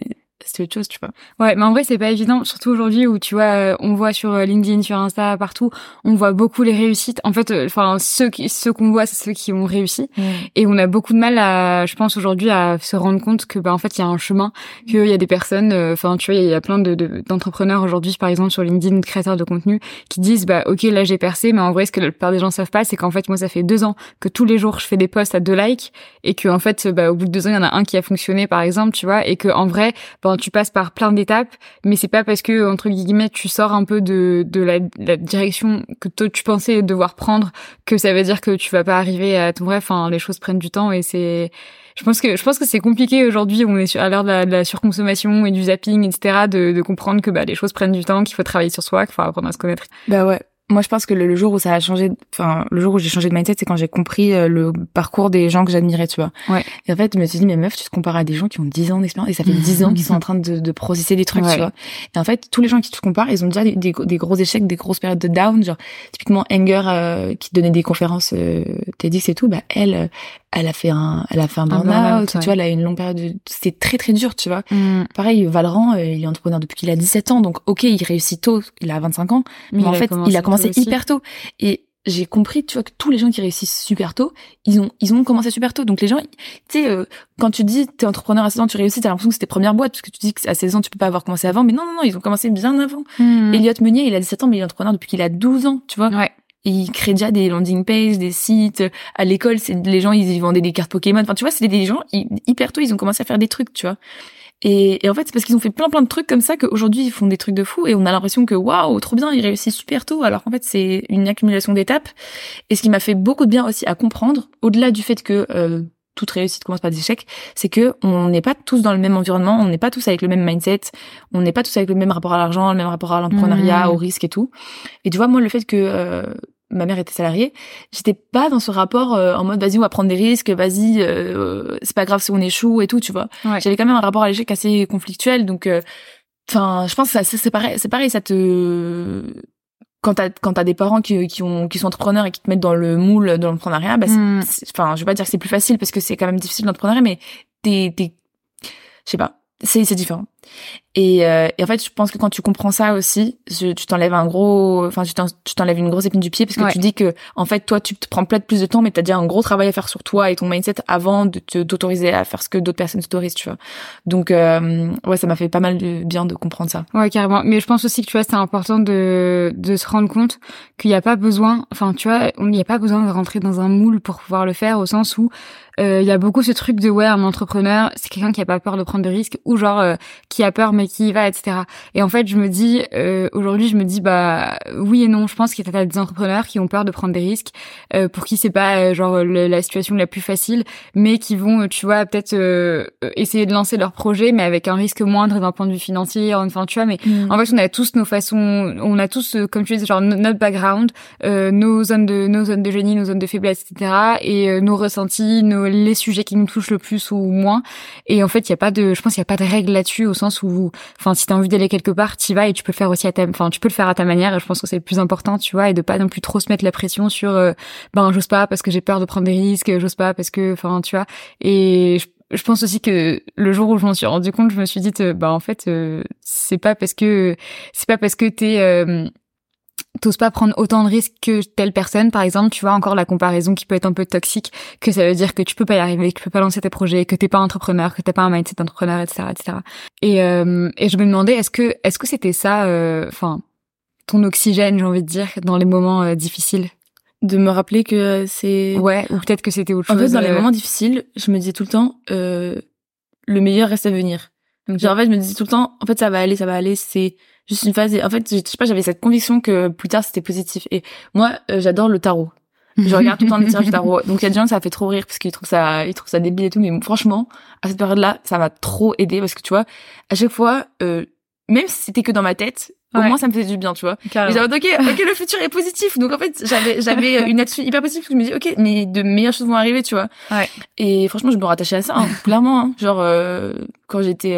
c'est autre chose, tu vois. Ouais, mais en vrai, c'est pas évident, surtout aujourd'hui où tu vois, euh, on voit sur euh, LinkedIn, sur Insta, partout, on voit beaucoup les réussites. En fait, euh, enfin, ceux qui, ceux qu'on voit, c'est ceux qui ont réussi. Mm. Et on a beaucoup de mal à, je pense aujourd'hui, à se rendre compte que, bah, en fait, il y a un chemin, qu'il y a des personnes, enfin, tu vois, il y a plein de, d'entrepreneurs aujourd'hui, par exemple, sur LinkedIn, créateurs de contenu, qui disent, bah, ok, là, j'ai percé, mais en vrai, ce que la plupart des gens savent pas, c'est qu'en fait, moi, ça fait deux ans que tous les jours, je fais des posts à deux likes, et que, en fait, bah, au bout de deux ans, il y en a un qui a fonctionné, par exemple, tu vois, et que, en vrai, bah, tu passes par plein d'étapes, mais c'est pas parce que entre guillemets tu sors un peu de de la, la direction que toi tu pensais devoir prendre que ça veut dire que tu vas pas arriver à ton rêve. Enfin, les choses prennent du temps et c'est je pense que je pense que c'est compliqué aujourd'hui. On est à l'heure de, la, surconsommation et du zapping, etc. De, de comprendre que bah les choses prennent du temps, qu'il faut travailler sur soi, qu'il faut apprendre à se connaître. Bah ouais moi je pense que le, jour où ça a changé enfin le jour où j'ai changé de mindset c'est quand j'ai compris euh, le parcours des gens que j'admirais tu vois. Ouais. et en fait je me suis dit mais meuf tu te compares à des gens qui ont 10 ans d'expérience et ça fait 10 ans qu'ils sont en train de, de processer des trucs tu vois. Et en fait tous les gens qui te comparent ils ont déjà des, des, gros échecs des grosses périodes de down genre typiquement Enger euh, qui donnait des conférences euh, TEDx et tout bah elle elle a fait un elle a fait un burn-out tu vois elle a une longue période de... c'était très très dur tu vois. Mm. pareil Valran euh, il est entrepreneur depuis qu'il a 17 ans donc ok il réussit tôt il a 25 ans mais, en fait il a commencé hyper tôt. Et j'ai compris tu vois que tous les gens qui réussissent super tôt ils ont ils ont commencé super tôt. Donc les gens tu sais euh, quand tu dis t'es entrepreneur à 16 ans tu réussis t'as l'impression que c'était première boîte parce que tu dis qu'à 16 ans tu peux pas avoir commencé avant. Mais non non non ils ont commencé bien avant. Mm. Elliot Meunier il a 17 ans mais il est entrepreneur depuis qu'il a 12 ans tu vois. Ouais ils créent déjà des landing pages, des sites. À l'école, c'est les gens, ils vendaient des cartes Pokémon. Enfin, tu vois, c'est des gens hyper tôt, ils ont commencé à faire des trucs, tu vois. Et, en fait, c'est parce qu'ils ont fait plein plein de trucs comme ça qu'aujourd'hui ils font des trucs de fou et on a l'impression que waouh, trop bien, ils réussissent super tôt. Alors qu'en fait, c'est une accumulation d'étapes. Et ce qui m'a fait beaucoup de bien aussi à comprendre, au-delà du fait que euh, toute réussite commence par des échecs, c'est que on n'est pas tous dans le même environnement, on n'est pas tous avec le même mindset, on n'est pas tous avec le même rapport à l'argent, le même rapport à l'entrepreneuriat, mmh. au risque et tout. Et tu vois, moi, le fait que euh, ma mère était salariée, j'étais pas dans ce rapport euh, en mode vas-y on va prendre des risques, vas-y euh, c'est pas grave si on échoue et tout, tu vois. J'avais quand même un rapport à l'échec assez conflictuel, donc euh, enfin je pense que c'est pareil, c'est pareil, ça te quand t'as quand t'as des parents qui qui ont qui sont entrepreneurs et qui te mettent dans le moule de l'entrepreneuriat, bah mm. enfin je vais pas dire que c'est plus facile parce que c'est quand même difficile l'entrepreneuriat, mais t'es t'es je sais pas, c'est c'est différent. Et, euh, et, en fait, je pense que quand tu comprends ça aussi, tu t'enlèves un gros, enfin, tu t'enlèves une grosse épine du pied parce que tu dis que, en fait, toi, tu te prends peut-être plus de temps, mais t'as déjà un gros travail à faire sur toi et ton mindset avant de t'autoriser à faire ce que d'autres personnes t'autorisent, tu vois. Donc, euh, ouais, ça m'a fait pas mal de bien de comprendre ça. Ouais, carrément. Mais je pense aussi que, tu vois, c'est important de, de se rendre compte qu'il n'y a pas besoin, enfin, tu vois, il n'y a pas besoin de rentrer dans un moule pour pouvoir le faire au sens où, euh, il y a beaucoup ce truc de ouais un entrepreneur c'est quelqu'un qui a pas peur de prendre des risques ou genre euh, qui a peur mais qui y va, etc. Et en fait, je me dis euh, aujourd'hui, je me dis bah oui et non. Je pense qu'il y a des entrepreneurs qui ont peur de prendre des risques, euh, pour qui c'est pas genre la situation la plus facile, mais qui vont, tu vois, peut-être essayer de lancer leur projet, mais avec un risque moindre d'un point de vue financier. Enfin, tu vois, mais mm. en fait, on a tous nos façons, on a tous, comme tu dis, genre notre background, nos zones de nos zones de génie, nos zones de faiblesse, etc. Et nos ressentis, nos les sujets qui nous touchent le plus ou moins. Et en fait, il y a pas de, je pense, qu'il y a pas de règle là-dessus au sens où, enfin, si t'as envie d'aller quelque part, t'y vas et tu peux le faire aussi à ta, enfin, tu peux le faire à ta manière. Et je pense que c'est le plus important, tu vois, et de pas non plus trop se mettre la pression sur, euh, ben, j'ose pas parce que j'ai peur de prendre des risques, j'ose pas parce que, enfin, tu vois. Et je, pense aussi que le jour où je m'en suis rendu compte, je me suis dit, bah en fait, euh, c'est pas parce que c'est pas parce que t'es euh, t'oses pas prendre autant de risques que telle personne, par exemple, tu vois encore la comparaison qui peut être un peu toxique, que ça veut dire que tu peux pas y arriver, que tu peux pas lancer tes projets, que t'es pas entrepreneur, que t'as pas un mindset d'entrepreneur, etc., etc. Et euh, et je me demandais est-ce que est-ce que c'était ça, euh, enfin ton oxygène, j'ai envie de dire, dans les moments euh, difficiles? De me rappeler que c'est ouais ou peut-être que c'était autre chose. En fait, dans les moments difficiles, je me disais tout le temps le meilleur reste à venir. Genre en fait, je me disais tout le temps en fait ça va aller, ça va aller, c'est juste une phase. en fait, je sais pas, j'avais cette conviction que plus tard c'était positif. Et moi, euh, j'adore le tarot. Je regarde tout le temps les tirages du tarot. Donc il y a des gens ça fait trop rire parce qu'ils trouvent ça, ils trouvent ça débile et tout. Mais franchement, à cette période-là, ça m'a trop aidé parce que tu vois, à chaque fois, euh, même si c'était que dans ma tête, au moins ça me faisait du bien, tu vois. J'avais ok, ok, le futur est positif. Donc en fait, j'avais j'avais une attitude hyper positive. Je me dis ok, mais de meilleures choses vont arriver, tu vois. Ouais. Et franchement, je me rattachais à ça, hein, clairement. Hein. Genre euh, quand j'étais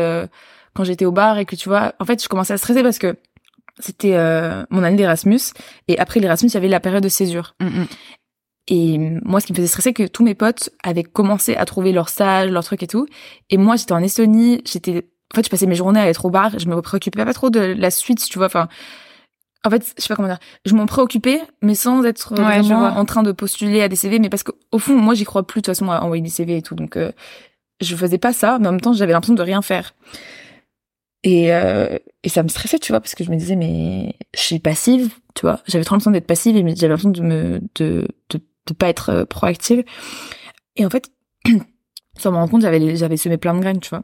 quand j'étais au bar et que tu vois, en fait, je commençais à stresser parce que c'était euh, mon année d'Erasmus et après l'Erasmus, il y avait la période de césure. Mm, mm. Et moi, ce qui me faisait stresser, que tous mes potes avaient commencé à trouver leur stage, leur truc et tout. Et moi, j'étais en Estonie, j'étais, en fait, je passais mes journées à être au bar, je me préoccupais pas trop de la suite, tu vois. Enfin, en fait, je sais pas comment dire. Je m'en préoccupais, mais sans être vraiment en train de postuler à des CV, mais parce qu'au fond, moi, j'y crois plus de toute façon à envoyer des CV et tout. Donc, euh, je faisais pas ça, mais en même temps, j'avais l'impression de rien faire. Et, euh, et ça me stressait, tu vois, parce que je me disais, mais je suis passive, tu vois. J'avais trop l'impression d'être passive et j'avais l'impression de me, de, de, de pas être euh, proactive. Et en fait, sans me rendre compte, j'avais, j'avais semé plein de graines, tu vois.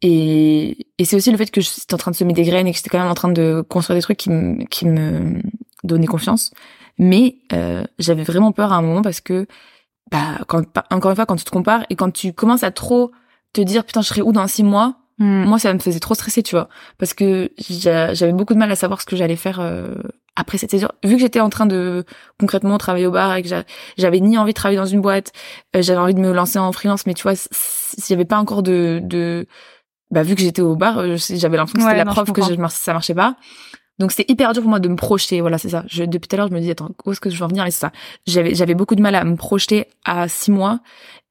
Et, et c'est aussi le fait que j'étais en train de semer des graines et que j'étais quand même en train de construire des trucs qui me, qui me donnaient confiance. Mais euh, j'avais vraiment peur à un moment parce que, bah, quand, encore une fois, quand tu te compares et quand tu commences à trop te dire, putain, je serai où dans six mois, Hmm. Moi, ça me faisait trop stresser, tu vois, parce que j'avais beaucoup de mal à savoir ce que j'allais faire euh, après cette saison. Vu que j'étais en train de concrètement travailler au bar et que j'avais ni envie de travailler dans une boîte, euh, j'avais envie de me lancer en freelance, mais tu vois, s'il y avait pas encore de, de, bah vu que j'étais au bar, euh, j'avais l'impression que c'était la preuve que je, ça marchait pas. Donc c'était hyper dur pour moi de me projeter. Voilà, c'est ça. Je, depuis tout à l'heure, je me dis attends, où est-ce que je vais en venir Et c'est ça. J'avais j'avais beaucoup de mal à me projeter à six mois.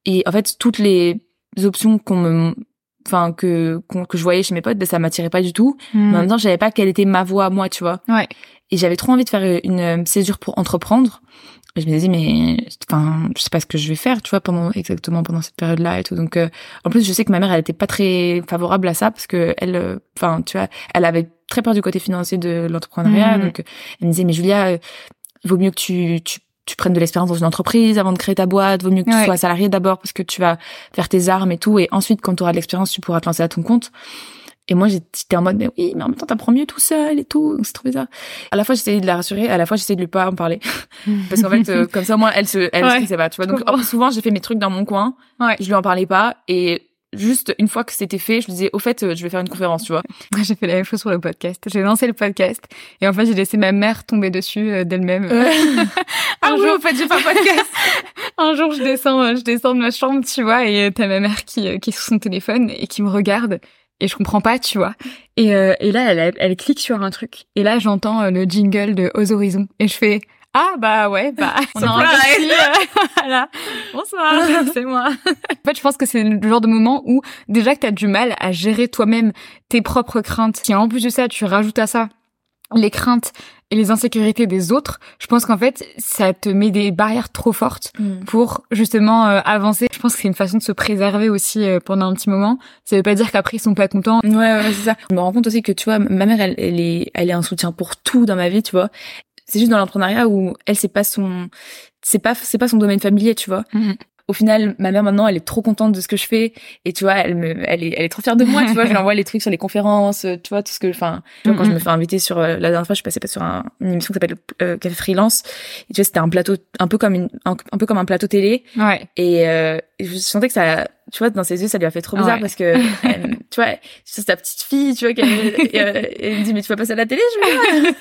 Et en fait, toutes les options qu'on me enfin que que je voyais chez mes potes ben ça m'attirait pas du tout. Mais en même temps j'avais pas quelle était ma voix moi tu vois. Ouais. et j'avais trop envie de faire une euh, césure pour entreprendre. Et je me disais mais enfin je sais pas ce que je vais faire tu vois pendant exactement pendant cette période là et tout. Donc euh, en plus je sais que ma mère elle était pas très favorable à ça parce que elle euh, enfin tu vois elle avait très peur du côté financier de l'entrepreneuriat. Hmm. donc elle me disait mais Julia vaut mieux que tu tu tu prennes de l'expérience dans une entreprise avant de créer ta boîte. Vaut mieux que tu sois salarié d'abord parce que tu vas faire tes armes et tout. Et ensuite, quand tu auras de l'expérience, tu pourras te lancer à ton compte. Et moi, j'étais en mode, mais oui, mais en même temps, t'apprends mieux tout seul et tout. C'est trop bizarre. À la fois, j'essayais de la rassurer, à la fois, j'essayais de lui pas en parler. Parce qu'en fait, euh, comme ça, moi, elle se, elle ouais. pas, tu vois. Donc, souvent, j'ai fait mes trucs dans mon coin. Ouais. Je lui en parlais pas. Et juste une fois que c'était fait, je me disais au fait, euh, je vais faire une conférence, tu vois. j'ai fait la même chose sur le podcast. J'ai lancé le podcast et en fait, j'ai laissé ma mère tomber dessus euh, d'elle-même. un jour, en fait, j'ai fait un podcast. un jour, je descends, euh, je descends de ma chambre, tu vois, et t'as ma mère qui, qui est sur son téléphone et qui me regarde et je comprends pas, tu vois. Et, et là, elle, elle, clique sur un truc. Et là, j'entends le jingle de Aux Horizons. Et je fais, ah bah ouais, bah on a voilà. Bonsoir, c'est moi. en fait, je pense que c'est le genre de moment où déjà que tu as du mal à gérer toi-même tes propres craintes. Si en plus de ça, tu rajoutes à ça les craintes et les insécurités des autres, je pense qu'en fait, ça te met des barrières trop fortes mm. pour justement euh, avancer. Je pense que c'est une façon de se préserver aussi euh, pendant un petit moment. Ça veut pas dire qu'après ils sont pas contents. Ouais, ouais c'est ça. Je me rends compte aussi que tu vois, ma mère, elle, elle est, elle est un soutien pour tout dans ma vie, tu vois c'est juste dans l'entrepreneuriat où elle c'est pas son c'est pas c'est pas son domaine familier tu vois mhm. au final, ma mère maintenant, elle est trop contente de ce que je fais et tu vois, elle me, elle est, elle est trop fière de moi. tu vois, je lui envoie les trucs sur les conférences, tu vois, tout ce que, enfin, quand je me fais inviter sur euh, la dernière fois, je suis passée sur un, une émission qui s'appelle euh, Café Freelance. Et tu vois, c'était un plateau, un peu comme une, un, peu comme un plateau télé. Ouais. Et, euh, je sentais que ça, tu vois, dans ses yeux, ça lui a fait trop bizarre parce que, tu vois, c'est ta petite fille, tu vois, qu'elle, elle me dit mais tu vas passer à la télé, je veux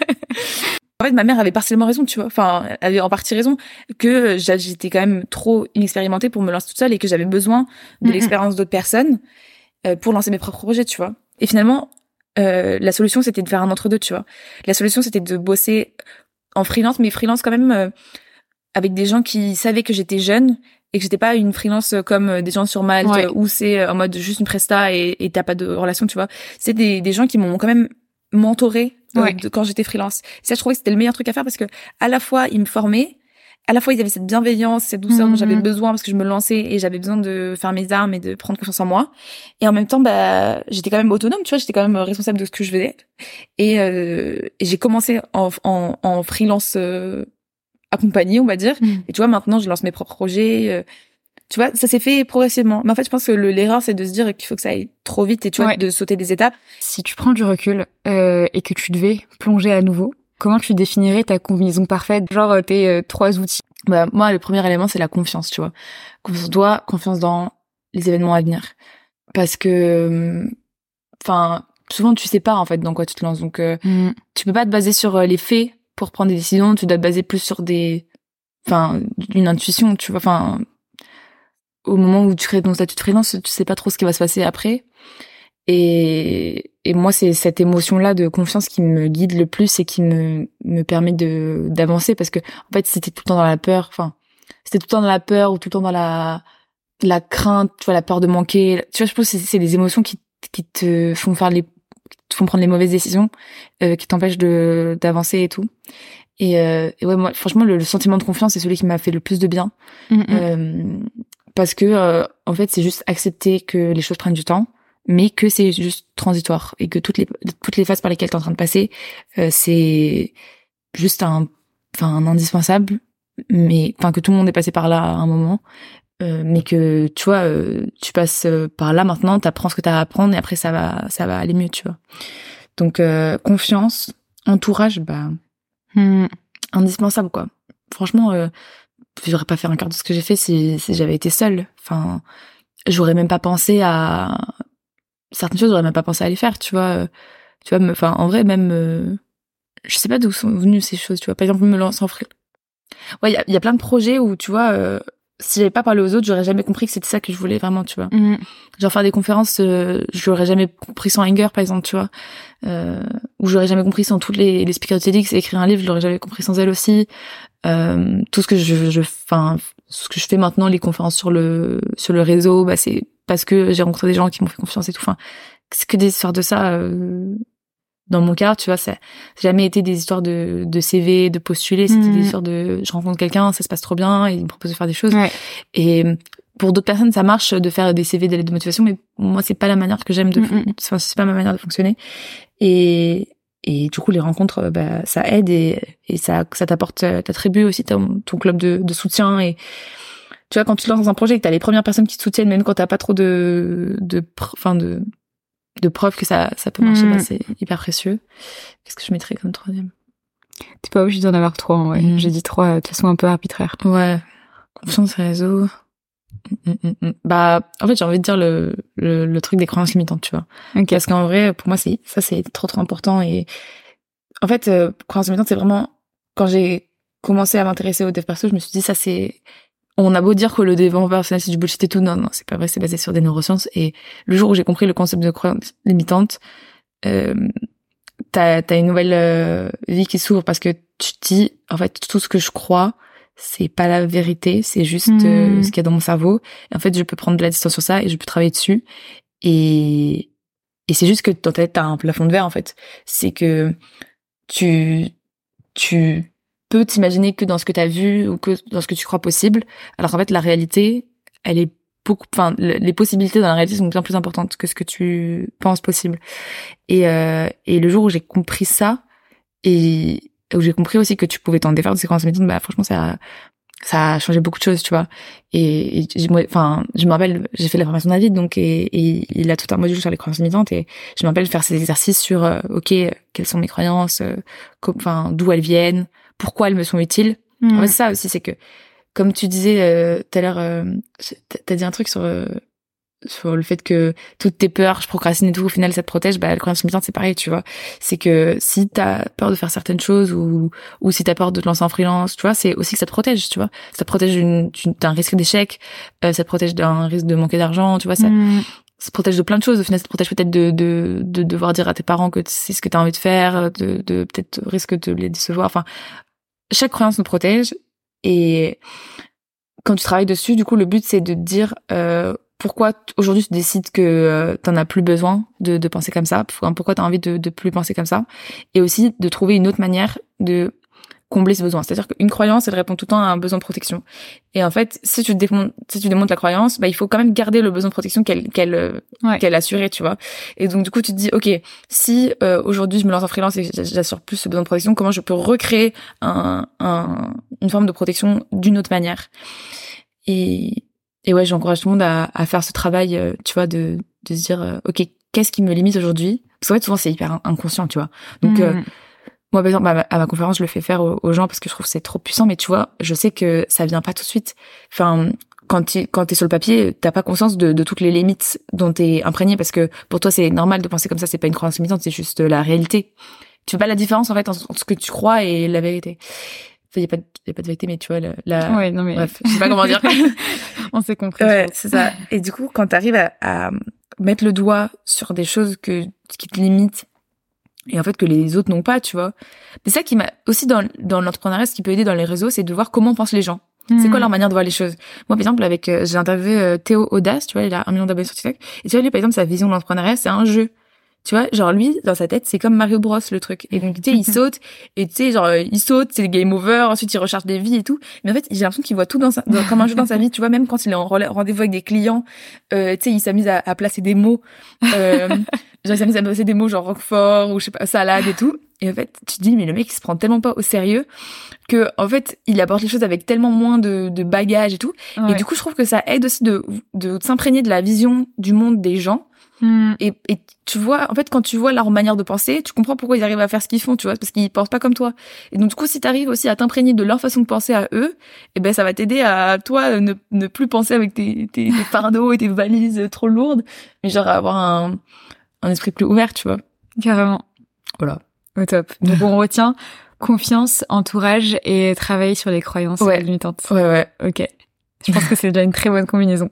En fait, ma mère avait partiellement raison, tu vois. Enfin, elle avait en partie raison que j'étais quand même trop inexpérimentée pour me lancer toute seule et que j'avais besoin de l'expérience d'autres personnes euh, pour lancer mes propres projets, tu vois. Et finalement, euh, la solution, c'était de faire un entre-deux, tu vois. La solution, c'était de bosser en freelance, mais freelance quand même euh, avec des gens qui savaient que j'étais jeune et que j'étais pas une freelance comme des gens sur Malte où c'est en mode juste une presta et t'as pas de relation, tu vois. C'est des, des gens qui m'ont quand même mentoré euh, quand j'étais freelance. ça, je trouvais que c'était le meilleur truc à faire parce que à la fois ils me formaient, à la fois ils avaient cette bienveillance, cette douceur dont j'avais mhm. besoin parce que je me lançais et j'avais besoin de faire mes armes et de prendre confiance en moi. Et en même temps, bah, j'étais quand même autonome, tu vois, j'étais quand même responsable de ce que je faisais. Et, euh, j'ai commencé en, en, en freelance euh, accompagné, on va dire. Mhm. Et tu vois, maintenant, je lance mes propres projets. Euh, tu vois, ça s'est fait progressivement. Mais en fait, je pense que l'erreur, c'est de se dire qu'il faut que ça aille trop vite et tu vois, de sauter des étapes. Si tu prends du recul euh, et que tu devais plonger à nouveau, comment tu définirais ta combinaison parfaite? Genre euh, tes euh, trois outils bah, Moi, le premier élément, c'est la confiance, tu vois. Confiance en toi, confiance dans les événements à venir. Parce que, enfin, souvent, tu sais pas, en fait, dans quoi tu te lances. Donc, mm. tu peux pas te baser sur les faits pour prendre des décisions. Tu dois te baser plus sur des... Enfin, une intuition, tu vois. Enfin, au moment où tu crées ton statut de freelance, tu sais pas trop ce qui va se passer après. Et, et moi, c'est cette émotion-là de confiance qui me guide le plus et qui me, me permet de d'avancer parce que en fait, c'était tout le temps dans la peur. Enfin, c'était tout le temps dans la peur ou tout le temps dans la la crainte, tu vois, la peur de manquer. Tu vois, je pense que c'est des émotions qui qui te font faire les te font prendre les mauvaises décisions, euh, qui t'empêchent de d'avancer et tout. Et, euh, et ouais, moi, franchement, le, sentiment de confiance, c'est celui qui m'a fait le plus de bien. Mm, mm. Euh, parce que euh, en fait c'est juste accepter que les choses prennent du temps mais que c'est juste transitoire et que toutes les toutes les phases par lesquelles tu es en train de passer euh, c'est juste un enfin un indispensable mais enfin que tout le monde est passé par là à un moment euh, mais que tu vois tu passes par là maintenant tu apprends ce que tu as à apprendre et après ça va ça va aller mieux tu vois donc confiance entourage bah hmm. indispensable quoi franchement j'aurais pas fait un quart de ce que j'ai fait si, si j'avais été seule. Enfin, j'aurais même pas pensé à certaines choses, j'aurais même pas pensé à les faire, tu vois. Tu vois, enfin, en vrai, même, euh, je sais pas d'où sont venues ces choses, tu vois. Par exemple, me lancer en free. Ouais, il y y a, plein de projets où, tu vois, euh, si j'avais pas parlé aux autres, j'aurais jamais compris que c'était ça que je voulais vraiment, tu vois. Mm. Genre faire des conférences, euh, j'aurais jamais compris sans Anger, par exemple, tu vois. Euh, ou j'aurais jamais compris sans toutes les, les speakers de TEDx écrire un livre, je l'aurais jamais compris sans elle aussi. Euh, tout ce que je, je, enfin, ce que je fais maintenant, les conférences sur le sur le réseau, bah c'est parce que j'ai rencontré des gens qui m'ont fait confiance et tout. Enfin, c'est que des histoires de ça. Euh, dans mon cas, tu vois, ça jamais été des histoires de, de CV, de postuler. C'était des mmh. histoires de je rencontre quelqu'un, ça se passe trop bien, et il me propose de faire des choses. Et pour d'autres personnes, ça marche de faire des CV, des lettres de motivation, mais moi, c'est pas la manière que j'aime de, mmh, mmh. enfin, c'est pas ma manière de fonctionner. Et, et du coup, les rencontres, bah, ça aide et, et ça, ça t'apporte, t'attribue aussi ton, ton club de, de soutien et, tu vois, quand tu te lances dans un projet et que t'as les premières personnes qui te soutiennent, même quand t'as pas trop de, de, enfin, de, de preuves que ça, ça peut marcher, bah, mm. c'est hyper précieux. Qu'est-ce que je mettrais comme troisième? T'es pas obligé d'en avoir trois, ouais. Mm. J'ai dit trois de façon un peu arbitraire. Ouais. Confiance réseau. Mm, bah, en fait, j'ai envie de dire le, le, le truc des croyances limitantes, tu vois. Parce qu'en vrai, pour moi, c'est ça, c'est trop trop important. Et en fait, euh, croyances limitantes, c'est vraiment quand j'ai commencé à m'intéresser au dev perso, je me suis dit ça, c'est on a beau dire que le développement personnel c'est du bullshit et tout, non, non, c'est pas vrai, c'est basé sur des neurosciences. Et le jour où j'ai compris le concept de croyance limitante, euh, t'as as une nouvelle euh, vie qui s'ouvre parce que tu te dis, en fait, tout ce que je crois, c'est pas la vérité, c'est juste euh, hmm. ce qu'il y a dans mon cerveau. Et en fait, je peux prendre de la distance sur ça et je peux travailler dessus. Et, et c'est juste que dans ta tête, t'as un plafond de verre, en fait. C'est que tu, tu peux t'imaginer que dans ce que tu as vu ou que dans ce que tu crois possible. Alors en fait, la réalité, elle est beaucoup, enfin, les possibilités dans la réalité sont bien plus importantes que ce que tu penses possible. Et, euh, et le jour où j'ai compris ça et où j'ai compris aussi que tu pouvais t'en défaire de ces croyances limitantes, bah franchement, ça, ça a changé beaucoup de choses, tu vois. Et, enfin, je me rappelle, j'ai fait la formation David, donc et, il a tout un module sur les croyances limitantes, et je me rappelle faire ces exercices sur, euh, ok, quelles sont mes croyances, euh, enfin, d'où elles viennent, pourquoi elles me sont utiles. En fait, ça aussi, c'est que, comme tu disais euh, tout à l'heure, t'as dit un truc sur sur le fait que toutes tes peurs, je procrastine et tout, au final ça te protège, bah le croyance limitante c'est pareil, tu vois. C'est que si t'as peur de faire certaines choses ou ou si t'as peur de te lancer en freelance, tu vois, c'est aussi que ça te protège, tu vois. Ça te protège d'un risque d'échec, euh, ça te protège d'un risque de manquer d'argent, tu vois, ça mm. ça te protège de plein de choses. Au final, ça te protège peut-être de, de, de devoir dire à tes parents que c'est ce que tu as envie de faire, de, de peut-être risque de les décevoir. Enfin, chaque croyance nous protège. Et quand tu travailles dessus, du coup, le but, c'est de dire, euh, pourquoi aujourd'hui tu décides que euh, t'en as plus besoin de, penser comme ça, pourquoi tu as envie de, de plus penser comme ça, et aussi de trouver une autre manière de combler ce besoin. C'est-à-dire qu'une croyance, elle répond tout le temps à un besoin de protection. Et en fait, si tu démontes, si tu démontes la croyance, bah, il faut quand même garder le besoin de protection qu'elle qu'elle euh, qu'elle assurait, tu vois. Et donc du coup, tu te dis, ok, si euh, aujourd'hui je me lance en freelance et j'assure plus ce besoin de protection, comment je peux recréer un, un une forme de protection d'une autre manière? Et et ouais, j'encourage tout le monde à, à, faire ce travail, euh, tu vois, de, de se dire, euh, ok, qu'est-ce qui me limite aujourd'hui? Parce qu'en fait, souvent, c'est hyper inconscient, tu vois. Donc, euh, mm. Moi, par exemple, à ma, conférence, je le fais faire aux, gens parce que je trouve que c'est trop puissant, mais tu vois, je sais que ça vient pas tout de suite. Enfin, quand tu quand es sur le papier, t'as pas conscience de, de toutes les limites dont t'es imprégné parce que pour toi, c'est normal de penser comme ça, c'est pas une croyance limitante, c'est juste la réalité. Tu fais pas la différence, en fait, entre ce que tu crois et la vérité il y a pas de, y a pas de vérité mais tu vois la, ouais, non mais bref je sais pas comment dire on s'est compris ouais c'est ça et du coup quand tu arrives à, à, mettre le doigt sur des choses que qui te limitent et en fait que les autres n'ont pas tu vois c'est ça qui m'a aussi dans dans l'entrepreneuriat ce qui peut aider dans les réseaux c'est de voir comment pensent les gens C'est quoi hmm. leur manière de voir les choses? Moi, par exemple, avec euh, j'ai interviewé euh, Théo Audace, tu vois, il a un million d'abonnés sur TikTok. Et tu vois, lui, par exemple, sa vision de l'entrepreneuriat, c'est un jeu. Tu vois, genre lui, dans sa tête, c'est comme Mario Bros le truc. Et donc, tu sais, il saute, et tu sais, genre, il saute, c'est game over, ensuite il recharge des vies et tout. Mais en fait, j'ai l'impression qu'il voit tout dans, sa, comme un jeu dans sa vie, tu vois, même quand il est en rendez-vous avec des clients, euh, tu sais, il s'amuse à, placer des mots, euh, genre, il s'amuse à placer des mots genre roquefort, ou je sais pas, salade et tout. Et en fait, tu te dis, mais le mec, il se prend tellement pas au sérieux que, en fait, il apporte les choses avec tellement moins de, de bagages et tout. Et du coup, je trouve que ça aide aussi de, de s'imprégner de la vision du monde des gens Hmm. Et, et, tu vois, en fait, quand tu vois leur manière de penser, tu comprends pourquoi ils arrivent à faire ce qu'ils font, tu vois, parce qu'ils pensent pas comme toi. Et donc, du coup, si t'arrives aussi à t'imprégner de leur façon de penser à eux, et eh ben, ça va t'aider à, toi, ne, ne plus penser avec tes, tes, fardeaux et tes valises trop lourdes, mais genre avoir un, un esprit plus ouvert, tu vois. Carrément. Voilà. Au top. Donc, on retient confiance, entourage et travailler sur les croyances ouais. limitantes. Ouais, ouais. Ok. Je pense que c'est déjà une très bonne combinaison.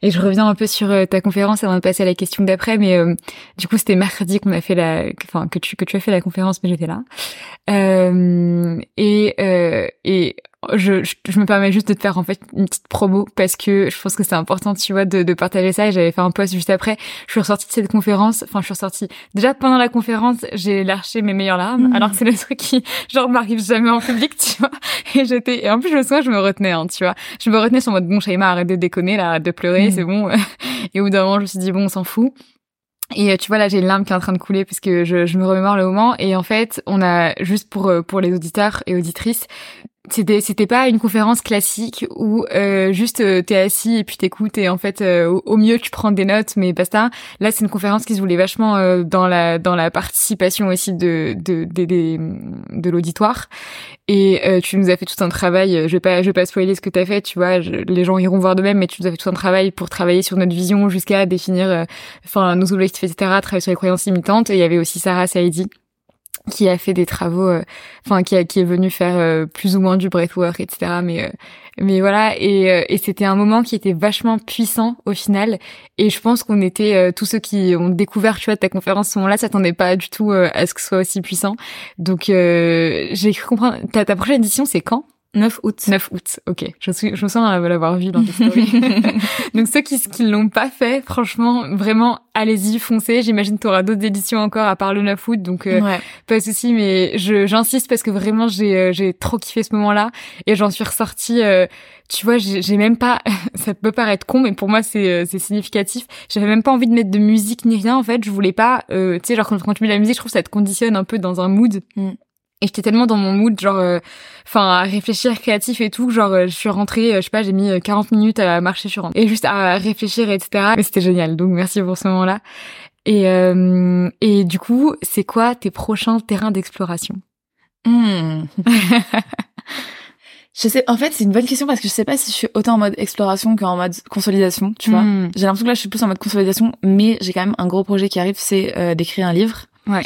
Et je reviens un peu sur euh, ta conférence avant de passer à la question d'après, mais euh, du coup c'était mercredi qu'on a fait la, enfin que tu que tu as fait la conférence, mais j'étais là. Euh, et euh, et je, je, me permets juste de te faire en fait une petite promo parce que je pense que c'est important, tu vois, de, de partager ça. Et j'avais fait un post juste après. Je suis ressortie de cette conférence. Enfin, je suis ressortie. Déjà pendant la conférence, j'ai lâché mes meilleures larmes, mmh. alors que c'est le truc qui genre m'arrive jamais en public, tu vois. Et j'étais. Et en plus, je me souviens, je me retenais, hein, tu vois. Je me retenais sur mode bon, Shaima, arrête de déconner, là, arrête de pleurer, mmh. c'est bon. Et au bout d'un moment, je me suis dit bon, on s'en fout. Et euh, tu vois là j'ai une larme qui est en train de couler parce que je, je me remémore le moment et en fait on a juste pour euh, pour les auditeurs et auditrices c'était c'était pas une conférence classique où euh, juste euh, t'es assis et puis t'écoutes et en fait euh, au, mieux tu prends des notes mais basta. Là c'est une conférence qui se voulait vachement euh, dans la dans la participation aussi de de de, de, l'auditoire. Et tu nous as fait tout un travail je vais pas je vais pas spoiler ce que t'as fait tu vois les gens iront voir de même mais tu nous as fait tout un travail pour travailler sur notre vision jusqu'à définir enfin nos objectifs etc travailler sur les croyances limitantes. Et il y avait aussi Sarah Saidi qui a fait des travaux, euh, enfin qui, qui est venu faire euh, plus ou moins du breathwork, etc. Mais euh, mais voilà, et, et c'était un moment qui était vachement puissant au final. Et je pense qu'on était tous ceux qui ont découvert, tu vois, ta conférence ce moment-là, s'attendaient pas du tout à ce que ce soit aussi puissant. Donc j'ai cru comprendre. Ta, ta prochaine édition, c'est quand? 9 août. 9 août, ok. Je, suis, je me sens l'avoir vu dans tes stories. Donc ceux qui qui l'ont pas fait, franchement, vraiment, allez-y, foncez. J'imagine que tu auras d'autres éditions encore à part le 9 août, donc euh, pas de souci. Mais je j'insiste parce que vraiment j'ai euh, j'ai trop kiffé ce moment-là et j'en suis ressortie. Euh, tu vois, j'ai même pas. ça peut paraître con, mais pour moi c'est c'est significatif. J'avais même pas envie de mettre de musique ni rien. En fait, je voulais pas. tu sais, genre quand, tu mets de la musique, je trouve que ça te conditionne un peu dans un mood. Mm. Et j'étais tellement dans mon mood, genre, euh, enfin, à réfléchir créatif et tout, genre, euh, je suis rentrée, euh, je sais pas, j'ai mis 40 minutes à marcher sur et juste à réfléchir, etc. Mais c'était génial, donc merci pour ce moment-là. Et, et du coup, c'est quoi tes prochains terrains d'exploration? Hmm. Je sais, en fait, c'est une bonne question parce que je sais pas si je suis autant en mode exploration qu'en mode consolidation, tu vois. Hmm. J'ai l'impression que là, je suis plus en mode consolidation, mais j'ai quand même un gros projet qui arrive, c'est d'écrire un livre. Ouais.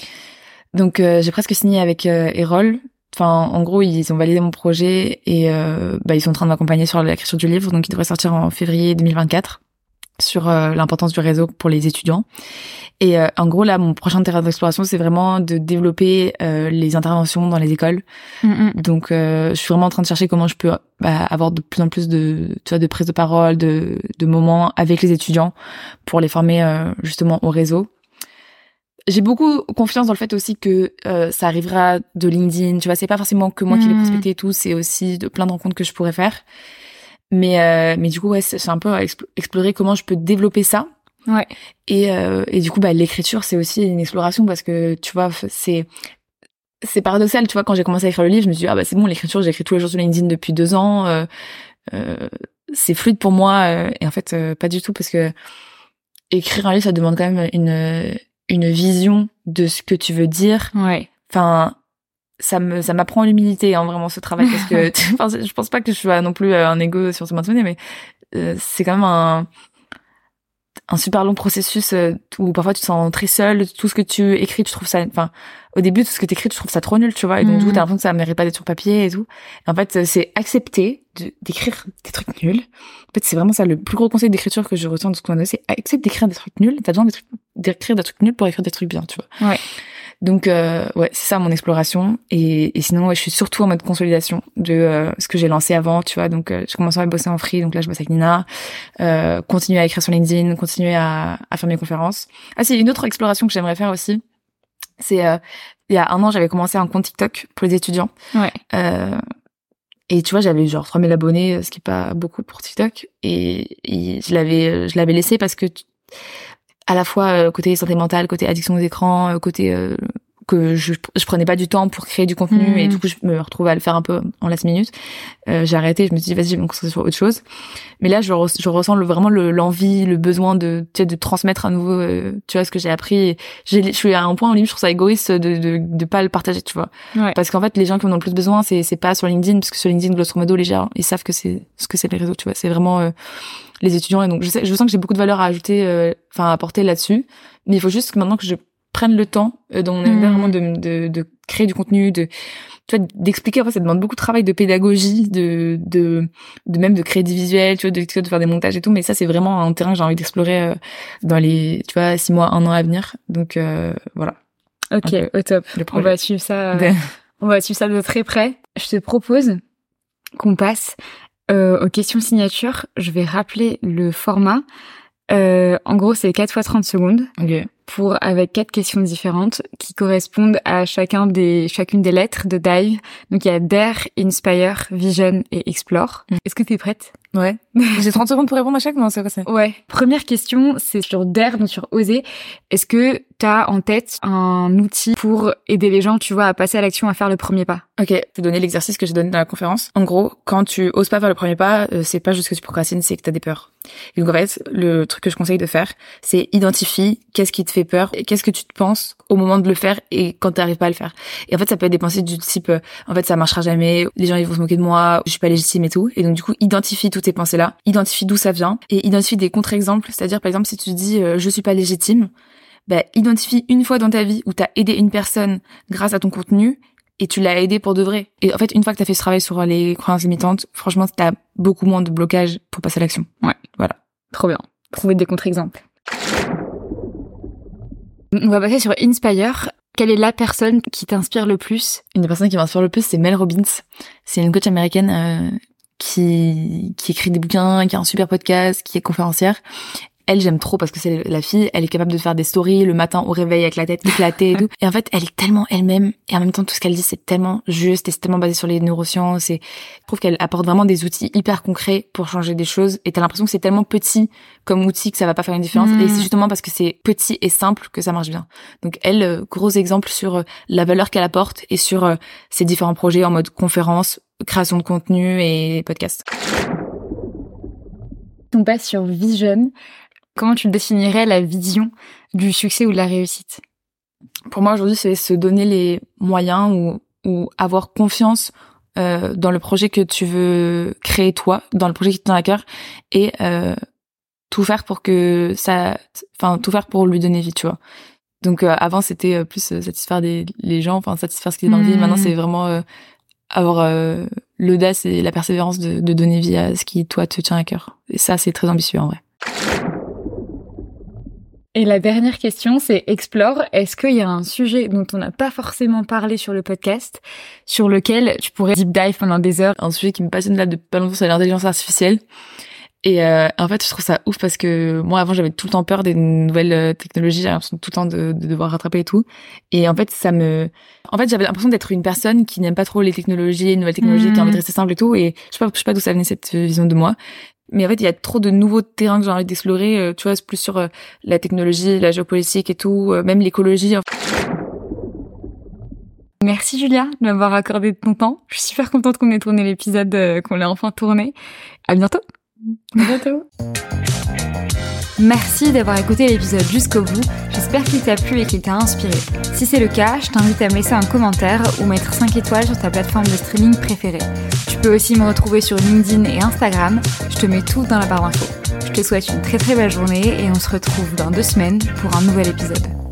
Donc euh, j'ai presque signé avec euh, Erol. Enfin, en gros, ils ont validé mon projet et euh, bah, ils sont en train de m'accompagner sur l'écriture du livre, donc il devrait sortir en février 2024 sur euh, l'importance du réseau pour les étudiants. Et en gros, là, mon prochain terrain d'exploration, c'est vraiment de développer les interventions dans les écoles. Mm-hmm. Donc, je suis vraiment en train de chercher comment je peux bah, avoir de plus en plus de, tu vois, de prise de parole, de, de moments avec les étudiants pour les former justement au réseau j'ai beaucoup confiance dans le fait aussi que euh, ça arrivera de LinkedIn. Tu vois, c'est pas forcément que moi qui l'ai hmm. prospecté et tout, c'est aussi de plein de rencontres que je pourrais faire. Mais euh, mais du coup, ouais, c'est un peu à explorer comment je peux développer ça. Ouais. Et euh, et du coup, bah l'écriture, c'est aussi une exploration parce que tu vois, c'est c'est paradoxal. Tu vois, quand j'ai commencé à écrire le livre, je me suis dit ah bah c'est bon, l'écriture, j'écris tous les jours sur LinkedIn depuis deux ans. Euh, euh, c'est fluide pour moi. et en fait, pas du tout parce que écrire un livre, ça demande quand même une une vision de ce que tu veux dire. Ouais. Enfin, ça me ça m'apprend l'humilité hein, vraiment ce travail parce que enfin, je pense pas que je sois non plus euh, un ego sur ce maintenir mais euh, c'est quand même un un super long processus euh, où parfois tu te sens très seul tout ce que tu écris tu trouves ça enfin au début tout ce que tu écris tu trouves ça trop nul tu vois et donc du coup mhm. t'as l'impression que ça mérite pas d'être sur papier et tout en fait c'est accepter d'écrire des trucs nuls en fait c'est vraiment ça le plus gros conseil d'écriture que je retiens de ce qu'on a c'est accepter d'écrire des trucs nuls t'as besoin d'écrire des trucs nuls pour écrire des trucs bien tu vois ouais donc euh, ouais, c'est ça mon exploration. Et, et sinon, ouais, je suis surtout en mode consolidation de euh, ce que j'ai lancé avant, tu vois. Donc euh, je commence à bosser en free, donc là je bosse avec Nina. Euh, continuer à écrire sur LinkedIn, continuer à, à faire mes conférences. Ah c'est une autre exploration que j'aimerais faire aussi. C'est euh, il y a un an, j'avais commencé un compte TikTok pour les étudiants. Ouais. et tu vois, j'avais genre 3000 abonnés, ce qui est pas beaucoup pour TikTok. Et, et je l'avais, je l'avais laissé parce que à la fois euh, côté santé mentale, côté addiction aux écrans, euh, côté euh, que je, je prenais pas du temps pour créer du contenu et hmm. du coup je me retrouvais à le faire un peu en last minute. Euh, j'ai arrêté, je me suis dit vas-y, je vais me concentrer sur autre chose. Mais là, je, je ressens le, vraiment l'envie, le, besoin de tu sais, de transmettre à nouveau tu vois ce que j'ai appris. Je suis à un point au livre, je trouve ça égoïste de de, de pas le partager, tu vois. Parce qu'en fait, les gens qui en ont le plus besoin, c'est c'est pas sur LinkedIn parce que sur LinkedIn, grosso modo, les gens ils savent que c'est ce que c'est les réseaux, tu vois. C'est vraiment les étudiants et donc je, sais, je sens que j'ai beaucoup de valeur à ajouter euh, enfin à apporter là-dessus mais il faut juste que maintenant que je prenne le temps euh, dans mon mmh. vraiment de, de, de, créer du contenu de tu vois d'expliquer en fait ça demande beaucoup de travail de pédagogie de de, de même de créer des visuels tu vois de, de faire des montages et tout mais ça c'est vraiment un terrain que j'ai envie d'explorer euh, dans les tu vois six mois un an à venir. Donc euh, voilà. Ok au top. on va suivre ça on va suivre ça de très près. Je te propose qu'on passe euh, aux questions signature, je vais rappeler le format. Euh, en gros, c'est 4 fois 30 secondes. Pour, avec quatre questions différentes qui correspondent à chacun des, chacune des lettres de Dive. Donc, il y a Dare, Inspire, Vision et Explore. Mm. Est-ce que tu es prête? Ouais. J'ai 30 secondes pour répondre à chaque, non, c'est quoi ça? Ouais. Première question, c'est sur Dare, donc sur Oser. Est-ce que t'as en tête un outil pour aider les gens, tu vois, à passer à l'action, à faire le premier pas? Ok, je vais donner l'exercice que j'ai donné dans la conférence. En gros, quand tu oses pas faire le premier pas, euh, c'est pas juste que tu procrastines, c'est que t'as des peurs. Et donc en fait, le truc que je conseille de faire, c'est identifier qu'est-ce qui te fait peur, et qu'est-ce que tu te penses au moment de le faire et quand t'arrives pas à le faire. Et en fait, ça peut être des pensées du type, euh, en fait, ça marchera jamais, les gens ils vont se moquer de moi, je suis pas légitime et tout. Et donc du coup, identifie toutes ces identifie d'où ça vient et identifie des contre-exemples. C'est-à-dire par exemple, si tu dis euh, je suis pas légitime, bah, identifie une fois dans ta vie où tu as aidé une personne grâce à ton contenu et tu l'as aidé pour de vrai. Et en fait, une fois que tu as fait ce travail sur les croyances limitantes, franchement, tu as beaucoup moins de blocage pour passer à l'action. Ouais. Voilà. Trop bien. Trouver des contre-exemples. On va passer sur Inspire. Quelle est la personne qui t'inspire le plus? Une des personnes qui m'inspire le plus, c'est Mel Robbins. C'est une coach américaine euh, qui, écrit des bouquins, qui a un super podcast, qui est conférencière elle j'aime trop parce que c'est la fille, elle est capable de faire des stories le matin au réveil avec la tête éclatée et tout. Et en fait, elle est tellement elle-même et en même temps tout ce qu'elle dit c'est tellement juste et c'est tellement basé sur les neurosciences et je trouve qu'elle apporte vraiment des outils hyper concrets pour changer des choses et t'as l'impression que c'est tellement petit comme outil que ça va pas faire une différence et c'est mm. justement parce que c'est petit et simple que ça marche bien. Donc elle, euh, gros exemple sur euh, la valeur qu'elle apporte et sur euh, ses différents projets en mode conférence, création de contenu et podcast. On passe sur Vision. Comment tu définirais la vision du succès ou de la réussite? Pour moi aujourd'hui, c'est se donner les moyens ou, ou avoir confiance euh, dans le projet que tu veux créer toi, dans le projet qui te tient à cœur, et euh, tout faire pour que ça, enfin tout faire pour lui donner vie, tu vois. Donc euh, avant c'était plus satisfaire des, les gens, enfin satisfaire ce qui est dans vie. Maintenant mmh. c'est vraiment avoir l'audace et la persévérance de, de donner vie à ce qui toi te tient à cœur. Et ça c'est très ambitieux en vrai. Et la dernière question, c'est explore. Est-ce qu'il y a un sujet dont on n'a pas forcément parlé sur le podcast, sur lequel tu pourrais deep dive pendant des heures? Un sujet qui me passionne là de pas longtemps, c'est l'intelligence artificielle. Et euh, en fait, je trouve ça ouf parce que moi, avant, j'avais tout le temps peur des nouvelles euh, technologies. J'avais l'impression tout le temps de, de, devoir rattraper et tout. Et en fait, ça me... En fait, j'avais l'impression d'être une personne qui n'aime pas trop les technologies, les nouvelles technologies, qui a envie de rester simple et tout. Et je sais pas, je sais pas d'où ça venait cette vision de moi. Mais en fait, il y a trop de nouveaux terrains que j'ai envie d'explorer. Euh, tu vois, c'est plus sur euh, la technologie, la géopolitique et tout, euh, même l'écologie. Merci Julia de m'avoir accordé de ton temps. Je suis super contente qu'on ait tourné l'épisode, qu'on l'ait enfin tourné. À bientôt. À bientôt. Merci d'avoir écouté l'épisode jusqu'au bout. J'espère qu'il t'a plu et qu'il t'a inspiré. Si c'est le cas, je t'invite à me laisser un commentaire ou mettre 5 étoiles sur ta plateforme de streaming préférée. Tu peux aussi me retrouver sur LinkedIn et Instagram. Je te mets tout dans la barre d'infos. Je te souhaite une très très belle journée et on se retrouve dans deux semaines pour un nouvel épisode.